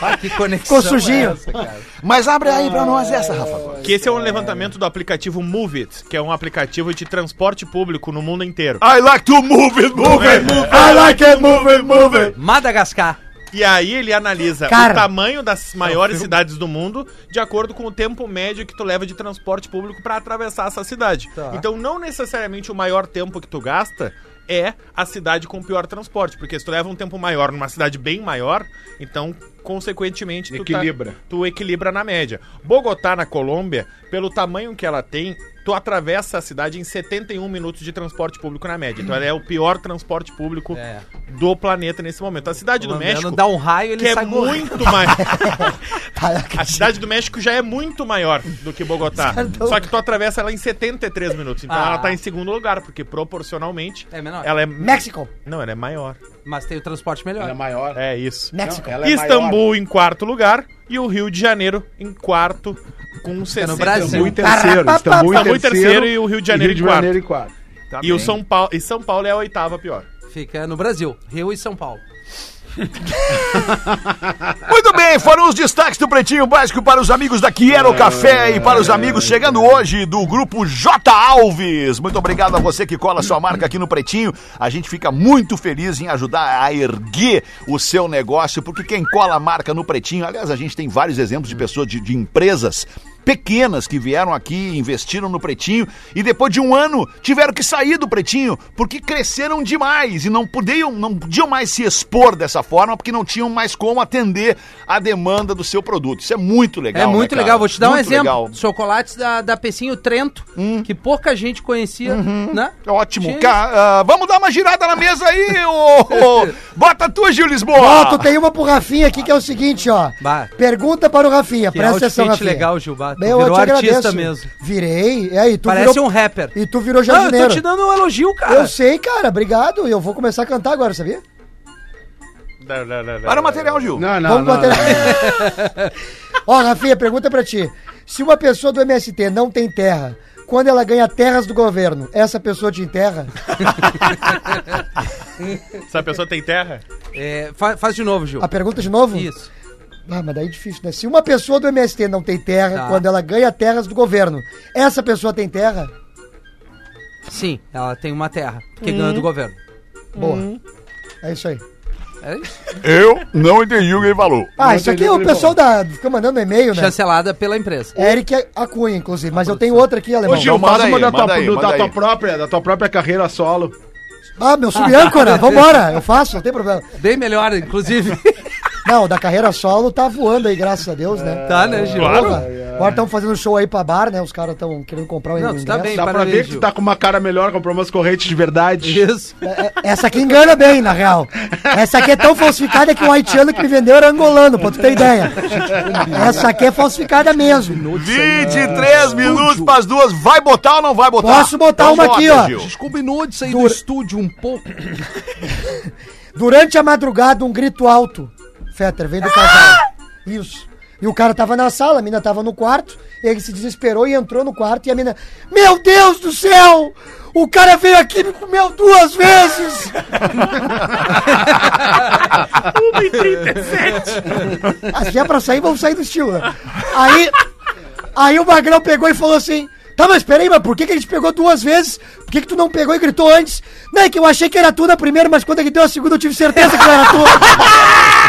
Speaker 5: Ah, que conexão.
Speaker 7: Ficou sujinho.
Speaker 5: é essa, cara?
Speaker 4: Mas abre aí pra nós essa, Rafa.
Speaker 6: Que esse é um levantamento do aplicativo Move It, que é um aplicativo de transporte público no mundo inteiro.
Speaker 4: I like to move it, move it, move it.
Speaker 7: I like it, move it, move it.
Speaker 5: Madagascar.
Speaker 6: E aí ele analisa
Speaker 7: Cara.
Speaker 6: o tamanho das maiores cidades do mundo de acordo com o tempo médio que tu leva de transporte público pra atravessar essa cidade. Então não necessariamente o maior tempo que tu gasta é a cidade com pior transporte, porque se tu leva um tempo maior numa cidade bem maior, então consequentemente tu, tá-
Speaker 8: Equilibra.
Speaker 6: tu equilibra na média. Bogotá na Colômbia, pelo tamanho que ela tem, tu atravessa a cidade em 71 minutos de transporte público na média. Então ela é o pior transporte público
Speaker 5: É.
Speaker 6: do planeta nesse momento. A cidade do
Speaker 5: Colombiano
Speaker 6: México
Speaker 5: dá um raio, ele
Speaker 6: que é
Speaker 5: sai correndo.
Speaker 6: muito mais. [LAUGHS] A cidade do México já é muito maior do que Bogotá. Só que tu atravessa ela em 73 minutos. Então
Speaker 5: Ah.
Speaker 6: ela tá em segundo lugar, porque proporcionalmente
Speaker 5: É menor.
Speaker 6: ela é.
Speaker 7: México.
Speaker 6: Não, ela é maior.
Speaker 5: Mas tem o transporte melhor.
Speaker 8: Ela é maior.
Speaker 6: É isso.
Speaker 7: México.
Speaker 8: Ela é
Speaker 6: Istambul em quarto lugar e o Rio de Janeiro em quarto com 60.
Speaker 5: Brasil.
Speaker 8: Istambul em terceiro. Istambul
Speaker 6: Istambul
Speaker 8: em
Speaker 6: terceiro
Speaker 8: terceiro
Speaker 6: e o Rio de Janeiro
Speaker 8: e Rio
Speaker 6: em
Speaker 8: de Janeiro em quarto.
Speaker 6: E o São Paulo, e São Paulo é a oitava pior.
Speaker 5: Fica no Brasil. Rio e São Paulo. [LAUGHS]
Speaker 4: Muito bem, foram os destaques do Pretinho Básico para os amigos da Quiero Café e para os amigos chegando hoje do grupo J Alves. Muito obrigado a você que cola sua marca aqui no Pretinho. A gente fica muito feliz em ajudar a erguer o seu negócio, porque quem cola a marca no Pretinho, aliás, a gente tem vários exemplos de pessoas, de, de empresas pequenas que vieram aqui, investiram no Pretinho e depois de um ano tiveram que sair do Pretinho porque cresceram demais e não podiam, não podiam mais se expor dessa forma porque não tinham mais como atender a demanda do seu produto. Isso é muito legal.
Speaker 5: é
Speaker 4: né,
Speaker 5: muito
Speaker 4: cara?
Speaker 5: legal. Vou te dar um
Speaker 4: Muito
Speaker 5: exemplo.
Speaker 4: legal. Hum.
Speaker 5: Chocolates da, da Pecinho Trento, que pouca gente conhecia, né?
Speaker 4: Ótimo. Ca- ah, vamos dar uma girada na mesa aí, ô, ô. [LAUGHS] Bota tu, Gil Lisboa.
Speaker 7: Tem uma pro Rafinha aqui que é o seguinte, ó.
Speaker 5: Bah.
Speaker 7: Pergunta para o Rafinha,
Speaker 5: Que
Speaker 7: presta atenção, Rafinha.
Speaker 5: legal, Gilbar. Tu
Speaker 7: Bem, eu
Speaker 5: virou
Speaker 7: te
Speaker 5: artista
Speaker 7: agradeço.
Speaker 5: mesmo.
Speaker 7: Virei. E aí, tu
Speaker 5: Parece
Speaker 7: virou...
Speaker 5: um rapper.
Speaker 7: E tu virou
Speaker 5: Não, eu
Speaker 7: jardineiro.
Speaker 5: tô te dando um elogio, cara.
Speaker 7: Eu sei, cara. Obrigado. E eu vou começar a cantar agora, sabia?
Speaker 4: Para o material, Gil.
Speaker 8: Não, não,
Speaker 7: Vamos
Speaker 8: não.
Speaker 7: bater. [LAUGHS] Ó, Rafinha, pergunta pra ti. Se uma pessoa do MST não tem terra, quando ela ganha terras do governo, essa pessoa te enterra? [LAUGHS]
Speaker 6: Essa pessoa tem terra?
Speaker 5: É, fa- faz de novo, Gil.
Speaker 7: A pergunta de novo?
Speaker 5: Isso.
Speaker 7: Ah, mas daí é difícil, né? Se uma pessoa do MST não tem terra,
Speaker 5: Tá.
Speaker 7: quando ela ganha terras do governo, essa pessoa tem terra?
Speaker 5: Sim, ela tem uma terra, porque ganha do governo.
Speaker 7: Boa. É isso aí.
Speaker 5: É isso?
Speaker 4: Eu não entendi o que ele falou.
Speaker 7: Ah,
Speaker 8: Não
Speaker 7: isso aqui é
Speaker 8: o
Speaker 7: pessoal da. Fica mandando e-mail, né?
Speaker 5: Chancelada pela empresa.
Speaker 7: Eric Acunha, inclusive. Mas eu tenho outra aqui, alemão.
Speaker 8: Ô, Gil, faz uma da tua,
Speaker 4: manda aí,
Speaker 8: do-
Speaker 4: manda
Speaker 8: da tua
Speaker 4: aí.
Speaker 8: própria, da tua própria carreira solo.
Speaker 7: Ah, meu subâncora, vambora. Eu faço, não tem problema.
Speaker 5: Bem melhor, inclusive. [LAUGHS]
Speaker 7: Não, da carreira solo tá voando aí, graças a Deus, né?
Speaker 5: tá, né, Gil?
Speaker 7: Porra, Agora estão fazendo show aí pra bar, né? Os caras estão querendo comprar o
Speaker 5: Não,
Speaker 7: ingresso.
Speaker 5: tu tá bem.
Speaker 8: Dá pra
Speaker 5: parabéns,
Speaker 8: ver que tu
Speaker 5: Gil.
Speaker 8: tá com uma cara melhor, comprou umas correntes de verdade.
Speaker 5: Isso.
Speaker 7: É, Essa aqui engana bem, na real. Essa aqui é tão falsificada que o haitiano que me vendeu era angolano, pra tu ter ideia. Essa aqui é falsificada mesmo.
Speaker 4: 23 minutos para as duas. Vai botar ou não vai botar?
Speaker 7: Posso botar uma aqui, ó.
Speaker 4: Gil.
Speaker 5: combinou de sair
Speaker 7: do
Speaker 5: estúdio um pouco.
Speaker 7: Durante a madrugada, um grito alto. Fetter, veio do casal. Isso. E o cara tava na sala, a mina tava no quarto, ele se desesperou e entrou no quarto e a mina. Meu Deus do céu! O cara veio aqui e me comeu duas vezes! [LAUGHS] 1h37! Assim é pra sair, vamos sair do estilo, né? Aí. Aí o Magrão pegou e falou assim. Tá, mas peraí, mas por que, que a gente pegou duas vezes? Por que, que tu não pegou e gritou antes? Não, é que eu achei que era tu na primeira, mas quando ele deu a segunda eu tive certeza que não era tu. [LAUGHS]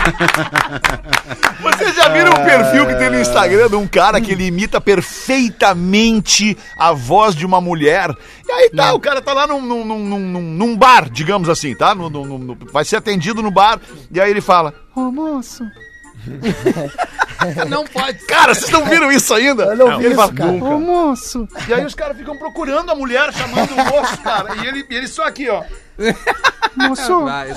Speaker 7: [LAUGHS]
Speaker 4: Vocês já viram o perfil que tem no Instagram de um cara que ele imita perfeitamente a voz de uma mulher? E aí tá, o cara tá lá num, num, num, num- num bar, digamos assim, tá? No- no- no- no- vai ser atendido no bar, e aí ele fala: Ô moço.
Speaker 5: Não pode.
Speaker 4: Cara, vocês não viram isso ainda?
Speaker 7: Eu não vi
Speaker 4: ele
Speaker 7: isso, cara.
Speaker 4: Ô moço. E aí os caras ficam procurando a mulher, chamando o moço, cara. E ele, ele só aqui, ó. Moço.
Speaker 5: Vai,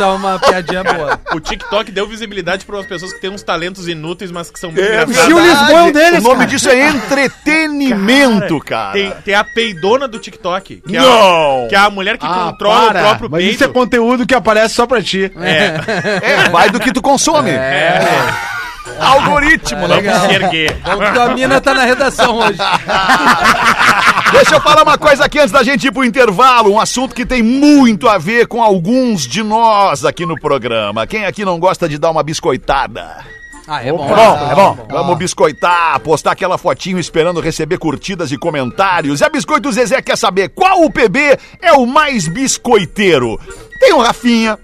Speaker 5: é uma piadinha boa.
Speaker 6: O TikTok deu visibilidade para umas pessoas que têm uns talentos inúteis, mas que são muito
Speaker 4: É,
Speaker 6: engraçadas.
Speaker 7: Gil Lisboa é um deles,
Speaker 4: O nome
Speaker 7: cara.
Speaker 4: disso é entretenimento, cara.
Speaker 6: Tem, tem a peidona do TikTok. Que
Speaker 4: Não.
Speaker 6: É a, que é a mulher que
Speaker 8: Ah,
Speaker 6: controla
Speaker 8: para.
Speaker 6: o próprio
Speaker 8: Mas
Speaker 6: peito.
Speaker 8: isso é conteúdo que aparece só pra ti.
Speaker 6: É,
Speaker 4: É, vai do que tu consome.
Speaker 6: é.
Speaker 4: Algoritmo, né?
Speaker 6: Vamos se erguer.
Speaker 5: Que tua mina tá na redação hoje. [LAUGHS]
Speaker 4: Deixa eu falar uma coisa aqui antes da gente ir pro intervalo. Um assunto que tem muito a ver com alguns de nós aqui no programa. Quem aqui não gosta de dar uma biscoitada?
Speaker 5: Ah, é bom.
Speaker 4: É bom, é bom. Vamos biscoitar, postar aquela fotinho esperando receber curtidas e comentários. E a Biscoito Zezé quer saber qual o PB é o mais biscoiteiro. Tem o Rafinha,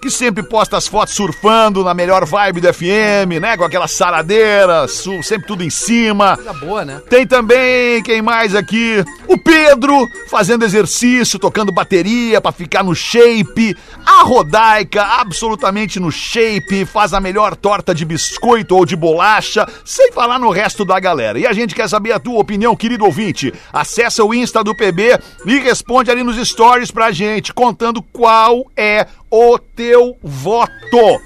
Speaker 4: que sempre posta as fotos surfando na melhor vibe do FM, né? Com aquela saradeira, su- sempre tudo em cima.
Speaker 5: Coisa boa, né?
Speaker 4: Tem também, quem mais aqui? O Pedro, fazendo exercício, tocando bateria pra ficar no shape. A Rodaica, absolutamente no shape, faz a melhor torta de biscoito ou de bolacha, sem falar no resto da galera. E a gente quer saber a tua opinião, querido ouvinte. Acessa o Insta do PB e responde ali nos stories pra gente, contando qual é o teu voto.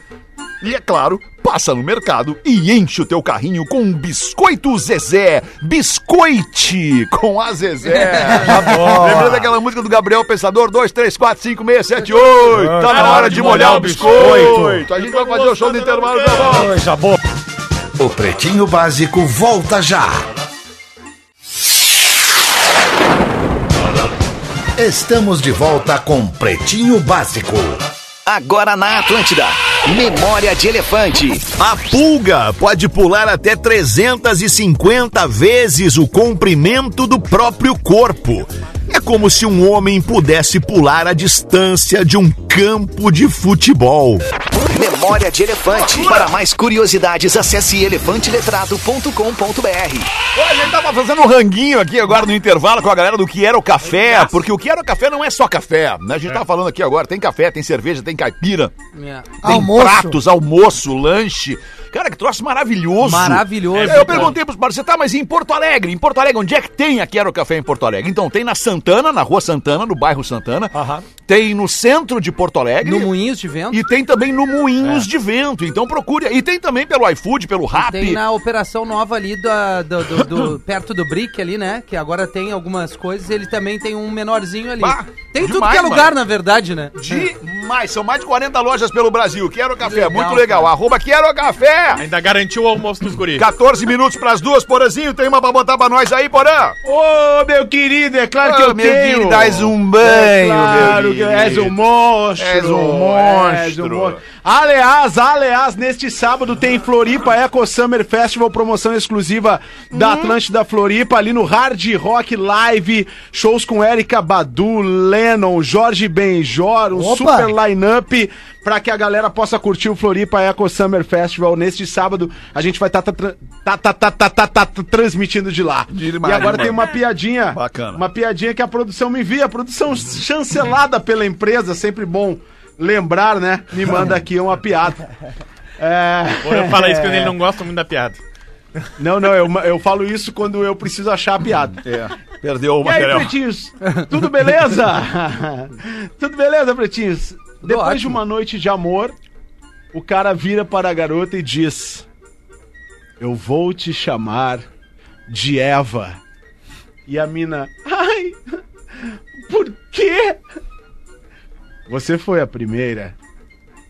Speaker 4: E é claro, passa no mercado e enche o teu carrinho com um biscoito Zezé. Biscoite com a Zezé. [LAUGHS] Tá bom. Lembrando daquela música do Gabriel Pensador? 2, 3, 4, 5, 6, 7, 8. Tá na hora de molhar o biscoito. A gente vai fazer o show do intervalo?
Speaker 9: Coisa boa.
Speaker 2: O Pretinho Básico volta já. Estamos de volta com Pretinho Básico.
Speaker 10: Agora na Atlântida. Memória de Elefante.
Speaker 4: A pulga pode pular até 350 vezes o comprimento do próprio corpo. É como se um homem pudesse pular a distância de um campo de futebol.
Speaker 10: Memória de Elefante. Para mais curiosidades, acesse elefanteletrado.com.br.
Speaker 4: A gente tava fazendo um ranguinho aqui agora no intervalo com a galera do Que Era o Café, porque o Que Era o Café não é só café, né? A gente tava falando aqui agora, tem café, tem cerveja, tem caipira,
Speaker 5: É.
Speaker 4: tem
Speaker 7: Almoço.
Speaker 4: pratos, almoço, lanche. Cara, que troço maravilhoso.
Speaker 5: Maravilhoso.
Speaker 4: Aí eu perguntei pros parceiros, tá, mas em Porto Alegre, em Porto Alegre, onde é que tem a Que Era o Café em Porto Alegre? Então tem na Santana, na rua Santana, no bairro Santana,
Speaker 9: Aham.
Speaker 4: tem no centro de Porto Alegre.
Speaker 5: No Moinhos de Vento.
Speaker 4: E tem também no Moinhos de Vento, então procure. E tem também pelo iFood, pelo Rap.
Speaker 5: Tem na operação nova ali da- do, do- do- [COUGHS] perto do Brick ali, né? Que agora tem algumas coisas. Ele também tem um menorzinho ali.
Speaker 4: Bah,
Speaker 5: tem tudo
Speaker 4: demais,
Speaker 5: que é lugar,
Speaker 4: mano.
Speaker 5: na verdade, né?
Speaker 4: Demais, são mais de 40 lojas pelo Brasil. Quero café,
Speaker 5: Legal,
Speaker 4: muito legal. Arroba Quero Café.
Speaker 6: Ainda garantiu o almoço dos guris.
Speaker 4: 14 minutos pras duas, Porazinho. Tem uma pra botar pra nós aí, Porã?
Speaker 8: Ô, meu querido, é claro que
Speaker 4: Ô,
Speaker 8: eu
Speaker 4: meu
Speaker 8: tenho.
Speaker 4: querido, dás um banho,
Speaker 8: É claro
Speaker 4: meu
Speaker 8: que és um monstro.
Speaker 4: És um
Speaker 8: És um
Speaker 4: monstro.
Speaker 8: monstro. Aliás, aliás, neste sábado tem Floripa Eco Summer Festival, promoção exclusiva da Atlântida Floripa, ali no Hard Rock Live, shows com Erika Badu, Lennon, Jorge Benjor, um
Speaker 7: Opa!
Speaker 8: super line-up pra que a galera possa curtir o Floripa Eco Summer Festival neste sábado. A gente vai estar tá, tá, tá, tá, tá, tá, tá, tá transmitindo de lá.
Speaker 4: Demais,
Speaker 8: e agora
Speaker 4: mano.
Speaker 8: tem uma piadinha.
Speaker 4: Bacana.
Speaker 8: Uma piadinha que a produção me envia, a produção chancelada pela empresa, sempre bom lembrar, né? Me manda aqui uma piada. É...
Speaker 6: Ou fala isso quando ele não gosta muito da piada.
Speaker 8: Não, não, eu, eu falo isso quando eu preciso achar a piada.
Speaker 4: É, perdeu o
Speaker 8: E aí,
Speaker 4: material.
Speaker 8: pretinhos? Tudo beleza? [LAUGHS] Tudo beleza, pretinhos? Depois de
Speaker 5: ótimo.
Speaker 8: uma noite de amor, o cara vira para a garota e diz: Eu vou te chamar de Eva. E a mina, ai, por quê? Você foi a primeira.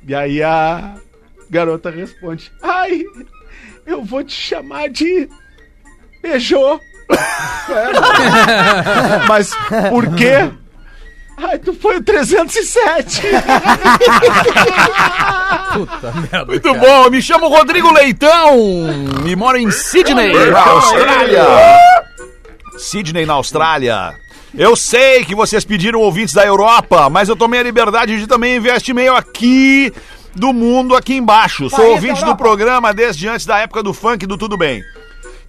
Speaker 8: E aí a garota responde: Ai, eu vou te chamar de Beijou. [LAUGHS] É, [LAUGHS] mas por quê? Ai, tu foi o 307. [LAUGHS]
Speaker 5: Puta merda.
Speaker 4: Muito bom, me chamo Rodrigo Leitão e moro em Sydney, na Austrália. Sydney, na Austrália. Eu sei que vocês pediram ouvintes da Europa, mas eu tomei a liberdade de também enviar este e-mail aqui do mundo aqui embaixo. Sou ouvinte do programa desde antes da época do funk do Tudo Bem.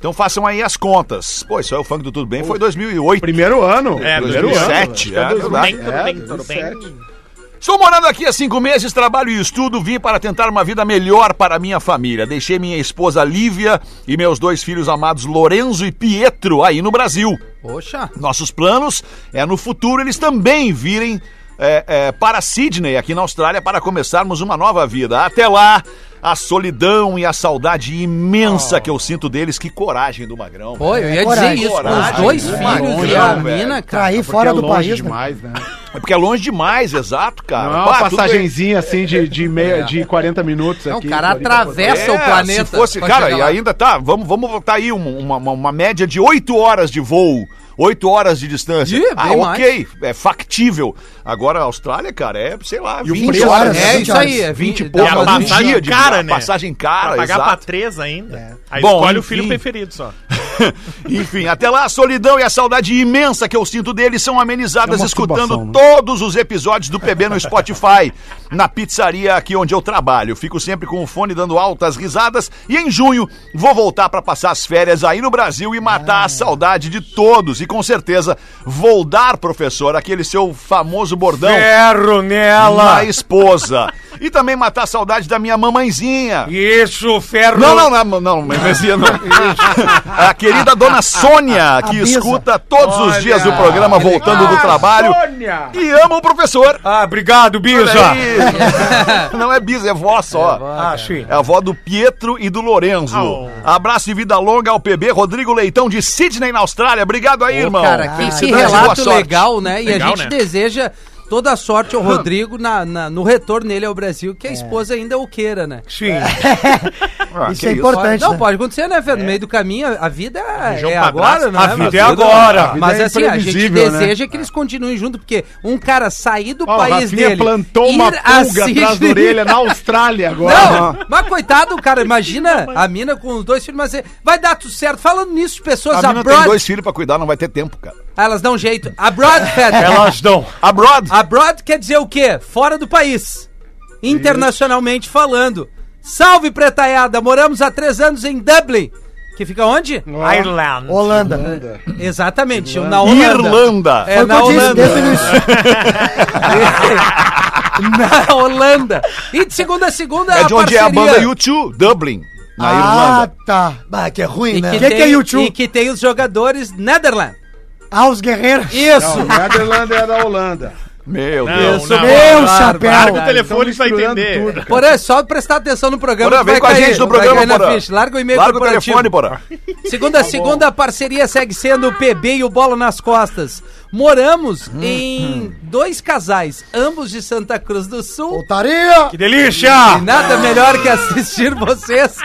Speaker 4: Então façam aí as contas. Pô, isso aí o funk do Tudo Bem foi 2008.
Speaker 8: Primeiro ano.
Speaker 6: É,
Speaker 8: primeiro
Speaker 4: 2007,
Speaker 8: ano.
Speaker 4: é, verdade.
Speaker 6: Tudo bem, tudo bem, tudo bem.
Speaker 4: Estou morando aqui há cinco meses, trabalho e estudo, vim para tentar uma vida melhor para minha família. Deixei minha esposa Lívia e meus dois filhos amados Lorenzo e Pietro aí no Brasil.
Speaker 5: Poxa.
Speaker 4: Nossos planos é no futuro eles também virem é, é, para Sydney, aqui na Austrália, para começarmos uma nova vida. Até lá, a solidão e a saudade imensa que eu sinto deles. Que coragem do Magrão.
Speaker 5: Pô, eu ia
Speaker 7: Coragem.
Speaker 5: dizer isso, com os
Speaker 4: Coragem.
Speaker 5: dois
Speaker 4: Coragem,
Speaker 5: filhos e a mina, cara.
Speaker 8: Porque
Speaker 7: fora
Speaker 8: é
Speaker 7: do
Speaker 8: longe
Speaker 7: país, né?
Speaker 8: demais, né?
Speaker 4: É porque é longe demais, exato, cara.
Speaker 8: Não é
Speaker 4: Pá,
Speaker 8: passagenzinha assim de, de, meia, de 40 minutos
Speaker 5: Não,
Speaker 8: aqui.
Speaker 5: o cara
Speaker 8: 40
Speaker 5: atravessa o
Speaker 4: É,
Speaker 5: planeta.
Speaker 4: Se fosse, cara, e ainda tá, vamos, vamos botar aí uma, uma, uma média de 8 horas de voo. 8 horas de distância.
Speaker 5: Ih,
Speaker 4: ah, ok, é factível. Agora a Austrália, cara, é, sei lá,
Speaker 8: E o
Speaker 4: 20
Speaker 8: preço,
Speaker 4: horas.
Speaker 5: É
Speaker 7: 20
Speaker 5: isso aí, é
Speaker 4: 20 e
Speaker 5: 20
Speaker 4: pouco,
Speaker 5: umas
Speaker 6: passagem
Speaker 4: dia de
Speaker 6: cara, né?
Speaker 4: Passagem cara,
Speaker 6: Pra pagar pra
Speaker 4: exato.
Speaker 6: três ainda. Aí
Speaker 4: Bom,
Speaker 6: escolhe o
Speaker 4: enfim.
Speaker 6: filho preferido só. [LAUGHS]
Speaker 4: Enfim, até lá a solidão e a saudade imensa que eu sinto deles são amenizadas
Speaker 8: É
Speaker 4: escutando
Speaker 8: né?
Speaker 4: todos os episódios do PB no Spotify, [LAUGHS] na pizzaria aqui onde eu trabalho. Fico sempre com o fone dando altas risadas e em junho vou voltar para passar as férias aí no Brasil e matar a saudade de todos. E com certeza vou dar, professor, aquele seu famoso bordão
Speaker 9: Ferro nela.
Speaker 4: na esposa. E também matar a saudade da minha mamãezinha.
Speaker 9: Isso, ferro.
Speaker 4: Não, não, não, não, Memezinha, não. A querida dona [LAUGHS] Sônia, que
Speaker 7: Bisa.
Speaker 4: escuta todos os dias o programa voltando do trabalho.
Speaker 8: Sônia!
Speaker 4: E ama o professor.
Speaker 9: Ah, obrigado, Bisa. [LAUGHS]
Speaker 4: Não é bis, é vó só.
Speaker 9: Ah, sim.
Speaker 4: É a avó do Pietro e do Lorenzo.
Speaker 6: Oh.
Speaker 4: Abraço e vida longa ao PB Rodrigo Leitão de Sydney, na Austrália. Obrigado aí, Irmão.
Speaker 5: Cara, que, que
Speaker 4: boa
Speaker 5: relato legal, né? E
Speaker 6: Legal,
Speaker 5: a gente
Speaker 6: né?
Speaker 5: deseja toda a sorte ao Rodrigo na, na- no retorno dele ao Brasil, que a esposa ainda o queira, né?
Speaker 9: Sim. [LAUGHS]
Speaker 4: Ah,
Speaker 7: Isso
Speaker 4: que
Speaker 7: é importante,
Speaker 5: Não,
Speaker 7: né?
Speaker 5: pode acontecer, né, Fê? No meio do caminho, a vida é, é agora, né?
Speaker 9: A vida
Speaker 5: Mas-
Speaker 9: é agora.
Speaker 5: Mas
Speaker 8: é
Speaker 5: assim, a gente
Speaker 8: né?
Speaker 5: deseja que eles continuem junto, porque um cara sair do
Speaker 8: Ó, o
Speaker 5: país
Speaker 8: Rafinha
Speaker 5: dele.
Speaker 8: plantou uma
Speaker 5: a
Speaker 8: pulga atrás da orelha na Austrália agora.
Speaker 5: Não, mas coitado, cara, imagina a mina com os dois filhos, mas é- vai dar tudo certo. Falando nisso, pessoas
Speaker 4: A mina tem dois filhos pra cuidar, não vai ter tempo, cara.
Speaker 5: Elas dão jeito. Abroad, [LAUGHS] Fed.
Speaker 9: Elas dão.
Speaker 4: Abroad.
Speaker 5: Abroad quer dizer o quê? Fora do país. Internacionalmente falando. Salve, pretaiada! Moramos há três anos em Dublin. Que fica onde?
Speaker 9: Ireland.
Speaker 7: Holanda.
Speaker 5: Exatamente, na Holanda.
Speaker 4: Irlanda.
Speaker 5: É,
Speaker 7: Foi o que
Speaker 5: na Holanda. [LAUGHS] na Holanda. E de segunda a segunda
Speaker 4: É de onde é a
Speaker 5: parceria.
Speaker 4: banda U2, Dublin, na
Speaker 7: Ah,
Speaker 4: Irlanda.
Speaker 7: tá. Bah, que é ruim,
Speaker 5: E
Speaker 7: né?
Speaker 5: que,
Speaker 7: O que,
Speaker 5: tem,
Speaker 7: que é YouTube?
Speaker 5: e que tem os jogadores Netherlands.
Speaker 7: Ah, os guerreiros.
Speaker 5: Isso.
Speaker 8: Não, Netherlands é da Holanda.
Speaker 4: Meu
Speaker 6: Não,
Speaker 4: Deus.
Speaker 5: Isso,
Speaker 6: não.
Speaker 7: Meu
Speaker 5: Claro,
Speaker 7: chapéu.
Speaker 6: Larga o telefone pra entender.
Speaker 8: tudo.
Speaker 5: Porã, só prestar atenção no programa.
Speaker 4: Porã, vem
Speaker 5: vai
Speaker 4: com a
Speaker 5: cair,
Speaker 4: gente no programa, Porã.
Speaker 5: Larga o e-mail
Speaker 4: Larga o telefone, porra.
Speaker 5: Segunda a segunda, a parceria segue sendo o PB e o Bola nas Costas. Moramos
Speaker 4: Hum,
Speaker 5: em dois casais, ambos de Santa Cruz do Sul.
Speaker 7: Putaria.
Speaker 9: Que delícia!
Speaker 5: E nada melhor que assistir vocês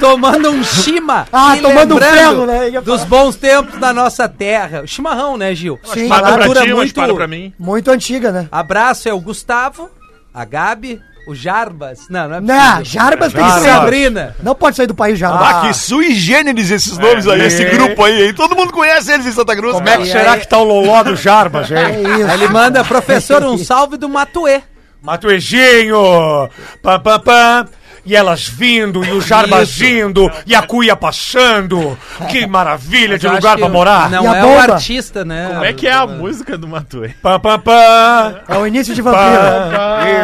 Speaker 5: tomando um chima.
Speaker 7: Ah, tomando um ferro, né?
Speaker 5: Dos bons tempos da nossa terra. Chimarrão, né, Gil?
Speaker 7: Sim,
Speaker 6: pra ti,
Speaker 5: muito...
Speaker 6: para pra mim.
Speaker 7: Muito antiga, né?
Speaker 5: Abraço é o Gustavo, a Gabi, o Jarbas. Não, não é
Speaker 7: Não,
Speaker 5: possível.
Speaker 7: Jarbas tem que ser.
Speaker 5: Sabrina.
Speaker 7: Não pode sair do país, Jarbas.
Speaker 4: Ah, que sui generis esses nomes aí, esse grupo aí, hein? Todo mundo conhece eles em Santa Cruz.
Speaker 9: Como é que
Speaker 5: E
Speaker 9: será que tá o loló do Jarbas, [LAUGHS]
Speaker 7: É
Speaker 9: hein?
Speaker 7: isso.
Speaker 5: Aí ele manda, professor, um [LAUGHS] salve do Matuê.
Speaker 9: Matuejinho! Pam, pam, pam. E elas vindo, e o Jarbas vindo, e a cuia passando. Que maravilha de lugar pra morar.
Speaker 5: Não
Speaker 7: E a
Speaker 5: é o
Speaker 7: bomba?
Speaker 5: artista, né?
Speaker 6: Como é que é a música do Matuê?
Speaker 9: Pam, pam, pam.
Speaker 7: É o início de vampiro.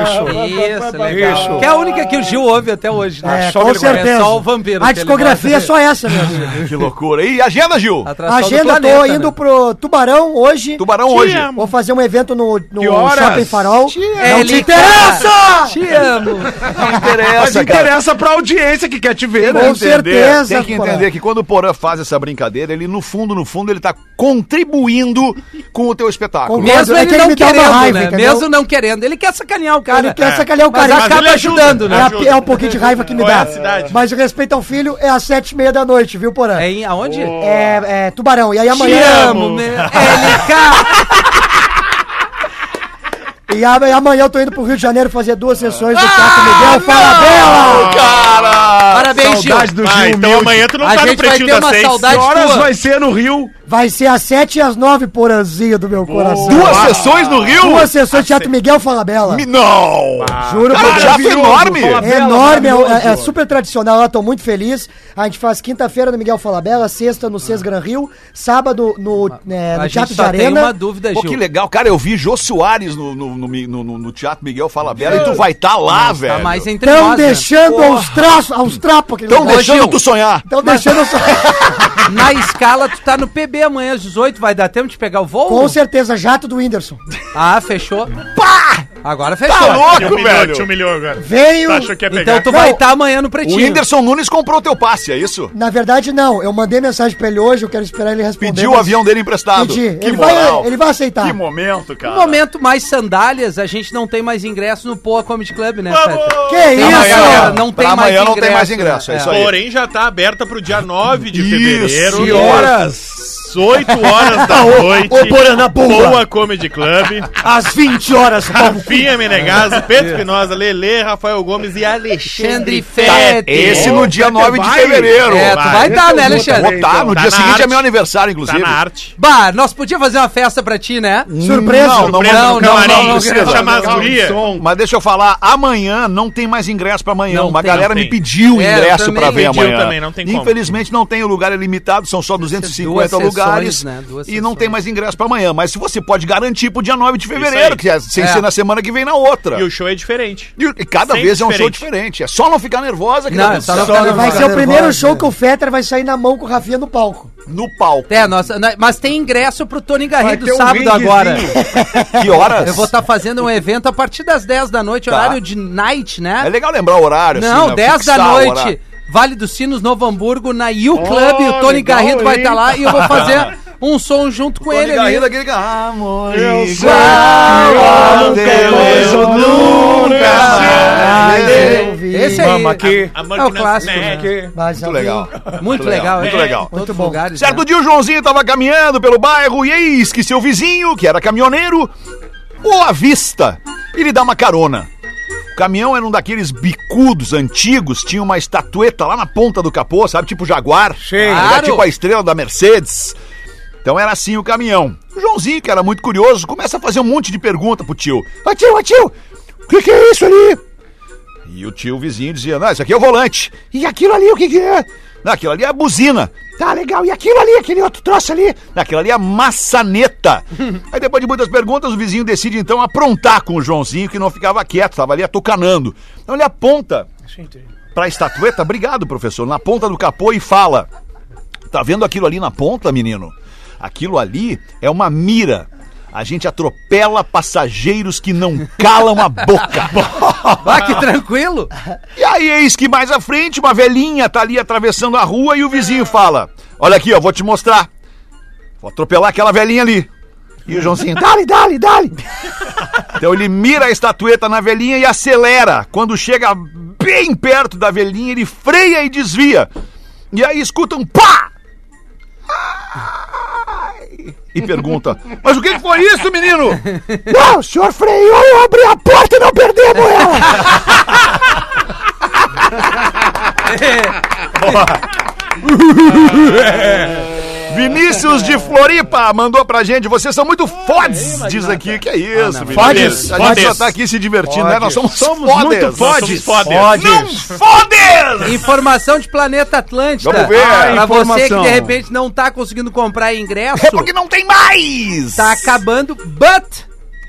Speaker 9: Isso.
Speaker 5: Isso, legal.
Speaker 9: Isso.
Speaker 5: Que é a única que o Gil ouve até hoje, né?
Speaker 7: É,
Speaker 5: Só
Speaker 7: com
Speaker 5: ele
Speaker 7: certeza.
Speaker 5: Só o vampiro.
Speaker 7: A
Speaker 5: que ele
Speaker 7: discografia é
Speaker 5: gosta.
Speaker 7: só essa mesmo.
Speaker 4: Que loucura. E agenda, Gil?
Speaker 5: Atração do
Speaker 7: Agenda,
Speaker 5: planeta,
Speaker 7: tô indo
Speaker 5: né?
Speaker 7: pro Tubarão hoje.
Speaker 4: Tubarão hoje.
Speaker 7: Vou fazer um evento no, no
Speaker 8: Que horas?
Speaker 7: Shopping Farol.
Speaker 5: É,
Speaker 7: Não
Speaker 5: ele
Speaker 7: te interessa!
Speaker 5: Te amo.
Speaker 4: Não interessa.
Speaker 8: Interessa pra audiência que quer te ver,
Speaker 7: Com
Speaker 8: né?
Speaker 4: entender,
Speaker 7: certeza,
Speaker 4: Tem que entender que quando o Porã faz essa brincadeira, ele no fundo, no fundo, ele tá contribuindo com o teu espetáculo.
Speaker 5: Mesmo
Speaker 7: É
Speaker 5: ele
Speaker 7: que ele
Speaker 5: não
Speaker 7: me dá uma
Speaker 5: querendo,
Speaker 7: raiva,
Speaker 5: né?
Speaker 7: entendeu?
Speaker 5: Mesmo não querendo. Ele quer sacanear o cara.
Speaker 7: Ele quer sacanear o
Speaker 5: Mas
Speaker 7: cara.
Speaker 5: acaba
Speaker 6: ele ajuda,
Speaker 5: ajudando, né?
Speaker 7: É, é um pouquinho de raiva que me
Speaker 6: é
Speaker 7: dá. Mas o respeito ao filho é às sete e meia da noite, viu, Porã?
Speaker 5: É em aonde?
Speaker 7: É, é Tubarão. E aí
Speaker 5: Te
Speaker 7: amanhã.
Speaker 5: amo, meu. LK. [LAUGHS]
Speaker 7: E a- amanhã eu tô indo pro Rio de Janeiro fazer duas sessões do Teatro Miguel Falabella.
Speaker 4: Cara!
Speaker 5: Parabéns, Gil.
Speaker 8: Saudade do
Speaker 6: Ah,
Speaker 8: Gil
Speaker 6: então
Speaker 8: Milde.
Speaker 6: amanhã tu não
Speaker 5: A
Speaker 6: tá no
Speaker 5: gente vai
Speaker 6: pretinho
Speaker 5: ter
Speaker 6: da
Speaker 5: uma
Speaker 6: seis.
Speaker 5: saudade
Speaker 8: Que horas
Speaker 5: tua.
Speaker 8: vai ser no Rio?
Speaker 7: Vai ser às 7 e às 9, poranzinho do meu coração.
Speaker 4: Duas sessões no Rio?
Speaker 7: Duas sessões de Teatro Miguel Falabella.
Speaker 4: Mi- Não!
Speaker 7: Juro
Speaker 4: Cara,
Speaker 7: por
Speaker 4: o teatro é
Speaker 7: Deus.
Speaker 4: enorme!
Speaker 7: É enorme, é, é super tradicional lá, tô muito feliz. A gente faz quinta-feira no Miguel Falabella, sexta no Cês Gran Rio, sábado no, é, no Teatro de
Speaker 5: só tem
Speaker 7: Arena.
Speaker 5: uma dúvida,
Speaker 4: Pô,
Speaker 5: Gil.
Speaker 4: que legal. Cara, eu vi Jô Soares no, no, no, no- no- no Teatro Miguel Falabella e tu vai estar lá, velho.
Speaker 5: Tá mais entre
Speaker 7: Estão
Speaker 5: nós, né?
Speaker 7: deixando aos traços, aos trapos
Speaker 4: Estão
Speaker 7: lugar.
Speaker 4: deixando tu sonhar.
Speaker 7: Estão deixando eu sonhar. [LAUGHS]
Speaker 5: Na escala, tu tá no PB amanhã às 18, vai dar tempo de pegar o voo?
Speaker 7: Com certeza, jato do Whindersson.
Speaker 5: Ah, fechou. Pá! Agora fechou.
Speaker 4: Tá
Speaker 6: Te
Speaker 4: louco,
Speaker 6: humilhou,
Speaker 4: velho.
Speaker 6: te humilhou agora.
Speaker 7: Veio.
Speaker 6: Tu achou que ia pegar?
Speaker 5: Então tu
Speaker 7: Não.
Speaker 5: vai estar amanhã no
Speaker 4: O
Speaker 5: Pretinho.
Speaker 4: Whindersson Nunes comprou teu passe, é isso?
Speaker 7: Na verdade, não. Eu mandei mensagem pra ele hoje, eu quero esperar ele responder.
Speaker 4: Pediu o avião dele emprestado.
Speaker 7: Pedi.
Speaker 4: Que
Speaker 7: Ele
Speaker 4: moral.
Speaker 7: vai, ele vai aceitar.
Speaker 4: Que momento, cara.
Speaker 5: No momento mais sandálias, a gente não tem mais ingresso no Poa Comedy Club, né, Feta?
Speaker 7: Que isso?
Speaker 5: amanhã, não
Speaker 4: pra
Speaker 5: tem mais
Speaker 4: amanhã não tem
Speaker 5: ingresso,
Speaker 4: mais ingresso, é
Speaker 5: né?
Speaker 4: isso aí.
Speaker 6: Porém, já tá aberta pro dia 9 de
Speaker 4: Isso,
Speaker 6: fevereiro.
Speaker 4: que
Speaker 8: horas?
Speaker 6: 8 horas da [LAUGHS] noite.
Speaker 7: ô, Porana, boa.
Speaker 6: Boa Comedy Club.
Speaker 8: Às 20 horas,
Speaker 6: Rafinha Menegaso, Pedro Espinosa, Lele, Rafael Gomes e Alexandre Fete.
Speaker 5: Fete.
Speaker 4: Esse no dia
Speaker 6: Vai,
Speaker 4: 9 de fevereiro.
Speaker 5: É, tu vai estar, né, Alexandre?
Speaker 4: Vou tá, no
Speaker 6: Tá
Speaker 4: dia seguinte é meu aniversário,
Speaker 6: Tá
Speaker 4: inclusive.
Speaker 6: na arte.
Speaker 5: Bah, nós podíamos fazer uma festa pra ti, né?
Speaker 7: Surpresa.
Speaker 4: Não, não,
Speaker 6: Surpresa
Speaker 5: não, não, não, não,
Speaker 6: chamar as
Speaker 8: não,
Speaker 6: gurias.
Speaker 4: Mas deixa eu falar, amanhã não tem mais ingresso pra amanhã.
Speaker 5: Não
Speaker 4: Uma
Speaker 5: tem,
Speaker 4: galera
Speaker 6: não
Speaker 4: me pediu
Speaker 5: É,
Speaker 4: ingresso pra ver amanhã. Infelizmente não tem, o lugar é limitado, são só 250
Speaker 5: Duas
Speaker 4: lugares.
Speaker 5: né? Duas
Speaker 4: E não
Speaker 5: sessões.
Speaker 4: tem mais ingresso pra amanhã. Mas se você pode garantir pro dia 9 de fevereiro, que é sem
Speaker 5: É.
Speaker 4: ser na semana que vem na outra.
Speaker 6: E o show é diferente.
Speaker 4: E, e cada
Speaker 6: Sempre
Speaker 4: vez é um show
Speaker 6: diferente.
Speaker 4: diferente. É só não ficar nervosa que
Speaker 5: Não, é
Speaker 4: tudo
Speaker 5: só não ficar
Speaker 7: Vai ser o primeiro show que o Fetter vai sair na mão com o Rafinha no palco.
Speaker 4: no palco.
Speaker 5: É, nossa, na- mas tem ingresso pro Tony Garrido
Speaker 8: um
Speaker 5: sábado agora. [LAUGHS]
Speaker 4: Que horas?
Speaker 5: Eu vou estar fazendo um evento a partir das 10 da noite,
Speaker 4: Tá.
Speaker 5: horário de night, né?
Speaker 4: É legal lembrar o horário. assim,
Speaker 5: Não,
Speaker 4: né?
Speaker 5: 10 da
Speaker 4: Fixar o
Speaker 5: noite. Vale dos Sinos, Novo Hamburgo, na U Club.
Speaker 8: Oh,
Speaker 5: o Tony
Speaker 8: legal,
Speaker 5: Garrido vai estar lá e eu vou fazer [LAUGHS] um som junto com
Speaker 4: Tony
Speaker 5: ele
Speaker 4: Garrido,
Speaker 5: ali.
Speaker 4: aquele que... Amor
Speaker 8: Eu nunca
Speaker 4: teu,
Speaker 8: mais,
Speaker 4: eu nunca.
Speaker 5: Esse aí.
Speaker 8: Mama aqui.
Speaker 6: Amor
Speaker 5: É o clássico, né?
Speaker 4: Muito legal.
Speaker 5: Muito legal,
Speaker 4: muito legal.
Speaker 7: Muito bom.
Speaker 5: lugares.
Speaker 4: Certo
Speaker 5: né?
Speaker 4: dia o Joãozinho tava caminhando pelo bairro e eis que seu vizinho, que era caminhoneiro, o avista e lhe dá uma carona. O caminhão era um daqueles bicudos antigos, tinha uma estatueta lá na ponta do capô, sabe? Tipo Jaguar. Era
Speaker 5: Claro.
Speaker 4: tipo a estrela da Mercedes. Então era assim o caminhão. O Joãozinho, que era muito curioso, começa a fazer um monte de pergunta pro tio. Ô tio, ô tio, o que, que é isso ali? E o tio vizinho dizia, não, isso aqui é o volante. E aquilo ali, o que que é? Não, aquilo ali é a buzina. Tá, legal. E aquilo ali, aquele outro troço ali? Não, aquilo ali é a maçaneta. [LAUGHS] Aí depois de muitas perguntas, o vizinho decide então aprontar com o Joãozinho, que não ficava quieto, tava ali atucanando. Então ele aponta pra estatueta, obrigado professor, na ponta do capô e fala, tá vendo aquilo ali na ponta, menino? Aquilo ali é uma mira. A gente atropela passageiros que não calam a boca. [LAUGHS]
Speaker 5: Ah, que tranquilo.
Speaker 4: E aí, eis que mais à frente, uma velhinha tá ali atravessando a rua e o vizinho fala: Olha aqui, ó, vou te mostrar. Vou atropelar aquela velhinha ali. E o Joãozinho, dale, dale, dale. Então ele mira a estatueta na velhinha e acelera. Quando chega bem perto da velhinha, ele freia e desvia. E aí escuta um pá! E pergunta: Mas o que foi isso, menino? [LAUGHS] Não, o senhor freou, eu abri a porta e não perdemos ela. [LAUGHS] [LAUGHS] Vinícius de Floripa mandou pra gente. Vocês são muito fodes, diz aqui. Que é isso, Vinícius?
Speaker 6: Fodes,
Speaker 4: A gente só
Speaker 6: fodes.
Speaker 4: tá aqui se divertindo, né? Nós somos,
Speaker 8: Somos
Speaker 4: fodes.
Speaker 8: muito fodes.
Speaker 6: somos fodes.
Speaker 4: Não fodes!
Speaker 5: Informação de Planeta Atlântida.
Speaker 4: Vamos ver.
Speaker 5: pra você que de repente não tá conseguindo comprar ingresso,
Speaker 4: É porque não tem mais!
Speaker 5: tá acabando, but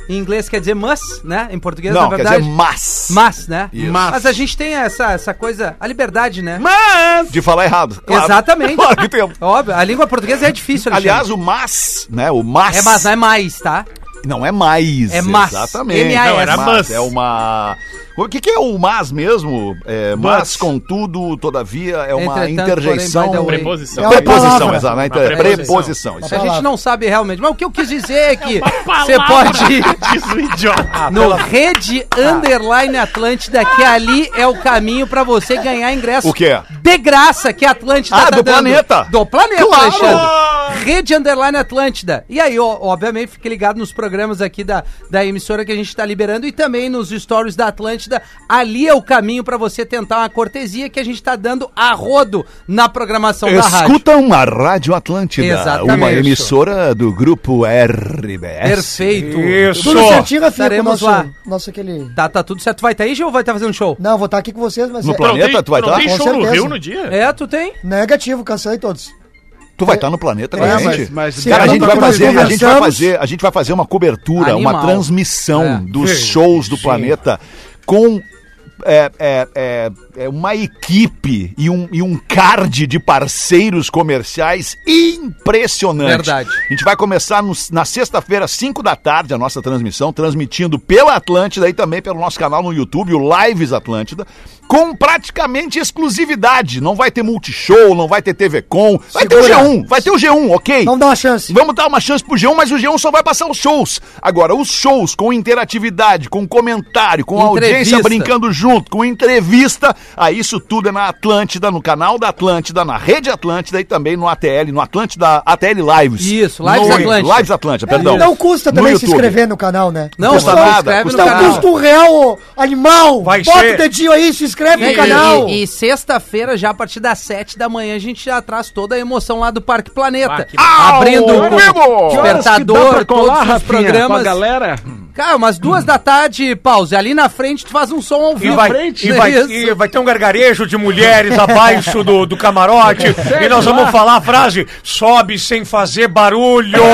Speaker 5: em inglês quer dizer must, né? Em português,
Speaker 4: Não,
Speaker 5: na
Speaker 4: quer
Speaker 5: verdade.
Speaker 4: dizer mas.
Speaker 5: Mas, né?
Speaker 4: Isso.
Speaker 5: Mas. a gente tem essa, essa coisa, a liberdade, né?
Speaker 4: Mas! De falar errado. claro.
Speaker 5: Exatamente. [LAUGHS]
Speaker 4: Claro que tem.
Speaker 5: Óbvio, a língua portuguesa é difícil, Alexandre.
Speaker 4: Aliás, o mas, né? O mas.
Speaker 5: É mas, não é mais, tá?
Speaker 4: Não é mais.
Speaker 5: É mas.
Speaker 4: Exatamente.
Speaker 5: M-A-S.
Speaker 6: Não, era mas.
Speaker 4: É uma. O que, que é o mas mesmo? É, mas, contudo, todavia, é uma
Speaker 5: Entretanto,
Speaker 4: interjeição.
Speaker 5: porém.
Speaker 6: Preposição.
Speaker 7: É uma
Speaker 4: Preposição, exato. né?
Speaker 6: Uma
Speaker 4: Então, é
Speaker 6: preposição.
Speaker 4: preposição. Isso
Speaker 5: A gente não sabe realmente. Mas o que eu quis dizer é que você pode ir
Speaker 6: Diz o idiota.
Speaker 5: no Rede Underline Atlântida, que ali é o caminho pra você ganhar ingresso.
Speaker 4: O quê?
Speaker 5: De graça que a Atlântida
Speaker 4: Ah,
Speaker 5: tá
Speaker 4: do
Speaker 5: dando.
Speaker 4: planeta.
Speaker 5: Do planeta,
Speaker 4: Claro.
Speaker 5: Alexandre. Rede Underline Atlântida. E aí, ó, obviamente, fique ligado nos programas aqui da, da emissora que a gente tá liberando e também nos stories da Atlântida. Ali é o caminho pra você tentar uma cortesia que a gente tá dando a rodo na programação da rádio.
Speaker 4: Escutam a Rádio Atlântida,
Speaker 5: Exatamente.
Speaker 4: uma emissora do grupo RBS.
Speaker 5: Perfeito.
Speaker 9: Isso.
Speaker 7: Tudo certinho, Rafinha,
Speaker 5: Estaremos
Speaker 7: nosso,
Speaker 5: lá.
Speaker 7: nosso aquele...
Speaker 5: Tá, tá tudo certo. Tu vai estar aí, Gil, ou vai estar fazendo show?
Speaker 7: Não, vou estar aqui com vocês, mas
Speaker 4: No
Speaker 7: é
Speaker 4: planeta, tu vai estar?
Speaker 6: tem
Speaker 7: Com
Speaker 6: show no
Speaker 7: certeza.
Speaker 6: Rio no dia?
Speaker 5: É, tu tem?
Speaker 7: negativo, cancelei todos.
Speaker 4: Tu vai estar no planeta com
Speaker 7: É,
Speaker 4: a
Speaker 7: mas-
Speaker 4: gente?
Speaker 8: mas-
Speaker 4: Cara, a gente, vai fazer, a, gente vai fazer, a gente vai fazer uma cobertura,
Speaker 5: Animal.
Speaker 4: uma transmissão
Speaker 5: É.
Speaker 4: dos
Speaker 9: Sim,
Speaker 4: shows do
Speaker 9: sim.
Speaker 4: planeta com é, é, é, é uma equipe e um, e um card de parceiros comerciais impressionante.
Speaker 5: Verdade.
Speaker 4: A gente vai começar no- na sexta-feira, 5 da tarde, a nossa transmissão, transmitindo pela Atlântida e também pelo nosso canal no YouTube, o Lives Atlântida, com praticamente exclusividade. Não vai ter Multishow, não vai ter TV Com, vai ter o
Speaker 7: Segura.
Speaker 4: G1, vai ter o G1, ok?
Speaker 7: Vamos dar uma chance.
Speaker 4: Vamos dar uma chance pro G1, mas o G1 só vai passar os shows. Agora, os shows com interatividade, com comentário, com a audiência
Speaker 5: Entrevista.
Speaker 4: brincando junto, com entrevista, aí isso tudo é na Atlântida, no canal da Atlântida, na rede Atlântida e também no ATL, no Atlântida, ATL Lives.
Speaker 5: Isso, Lives
Speaker 4: No-
Speaker 5: Atlântida.
Speaker 4: Lives Atlântida, perdão.
Speaker 7: Não custa
Speaker 4: No
Speaker 7: também se
Speaker 4: YouTube.
Speaker 7: inscrever no canal, né?
Speaker 5: Não,
Speaker 4: Custa nada, custa
Speaker 5: no
Speaker 7: custa um real, ô, animal!
Speaker 9: Vai
Speaker 7: Bota
Speaker 9: ser-
Speaker 7: o dedinho aí, se inscreve
Speaker 5: E,
Speaker 7: no canal!
Speaker 5: e- e sexta-feira, já a partir das sete da manhã, a gente já traz toda a emoção lá do Parque Planeta.
Speaker 6: Ah,
Speaker 5: Abrindo
Speaker 8: que dá
Speaker 5: despertador,
Speaker 8: colar,
Speaker 5: todos os
Speaker 8: Rafinha, com a
Speaker 5: programas.
Speaker 8: galera?
Speaker 5: Cara, umas duas da tarde, pause. Ali na frente tu faz um som ao
Speaker 9: E
Speaker 5: vivo.
Speaker 9: vai,
Speaker 8: frente.
Speaker 9: e, vai, e vai ter um gargarejo de mulheres [LAUGHS] abaixo do, do camarote. [LAUGHS] e nós vamos falar a frase: sobe sem fazer barulho. [LAUGHS]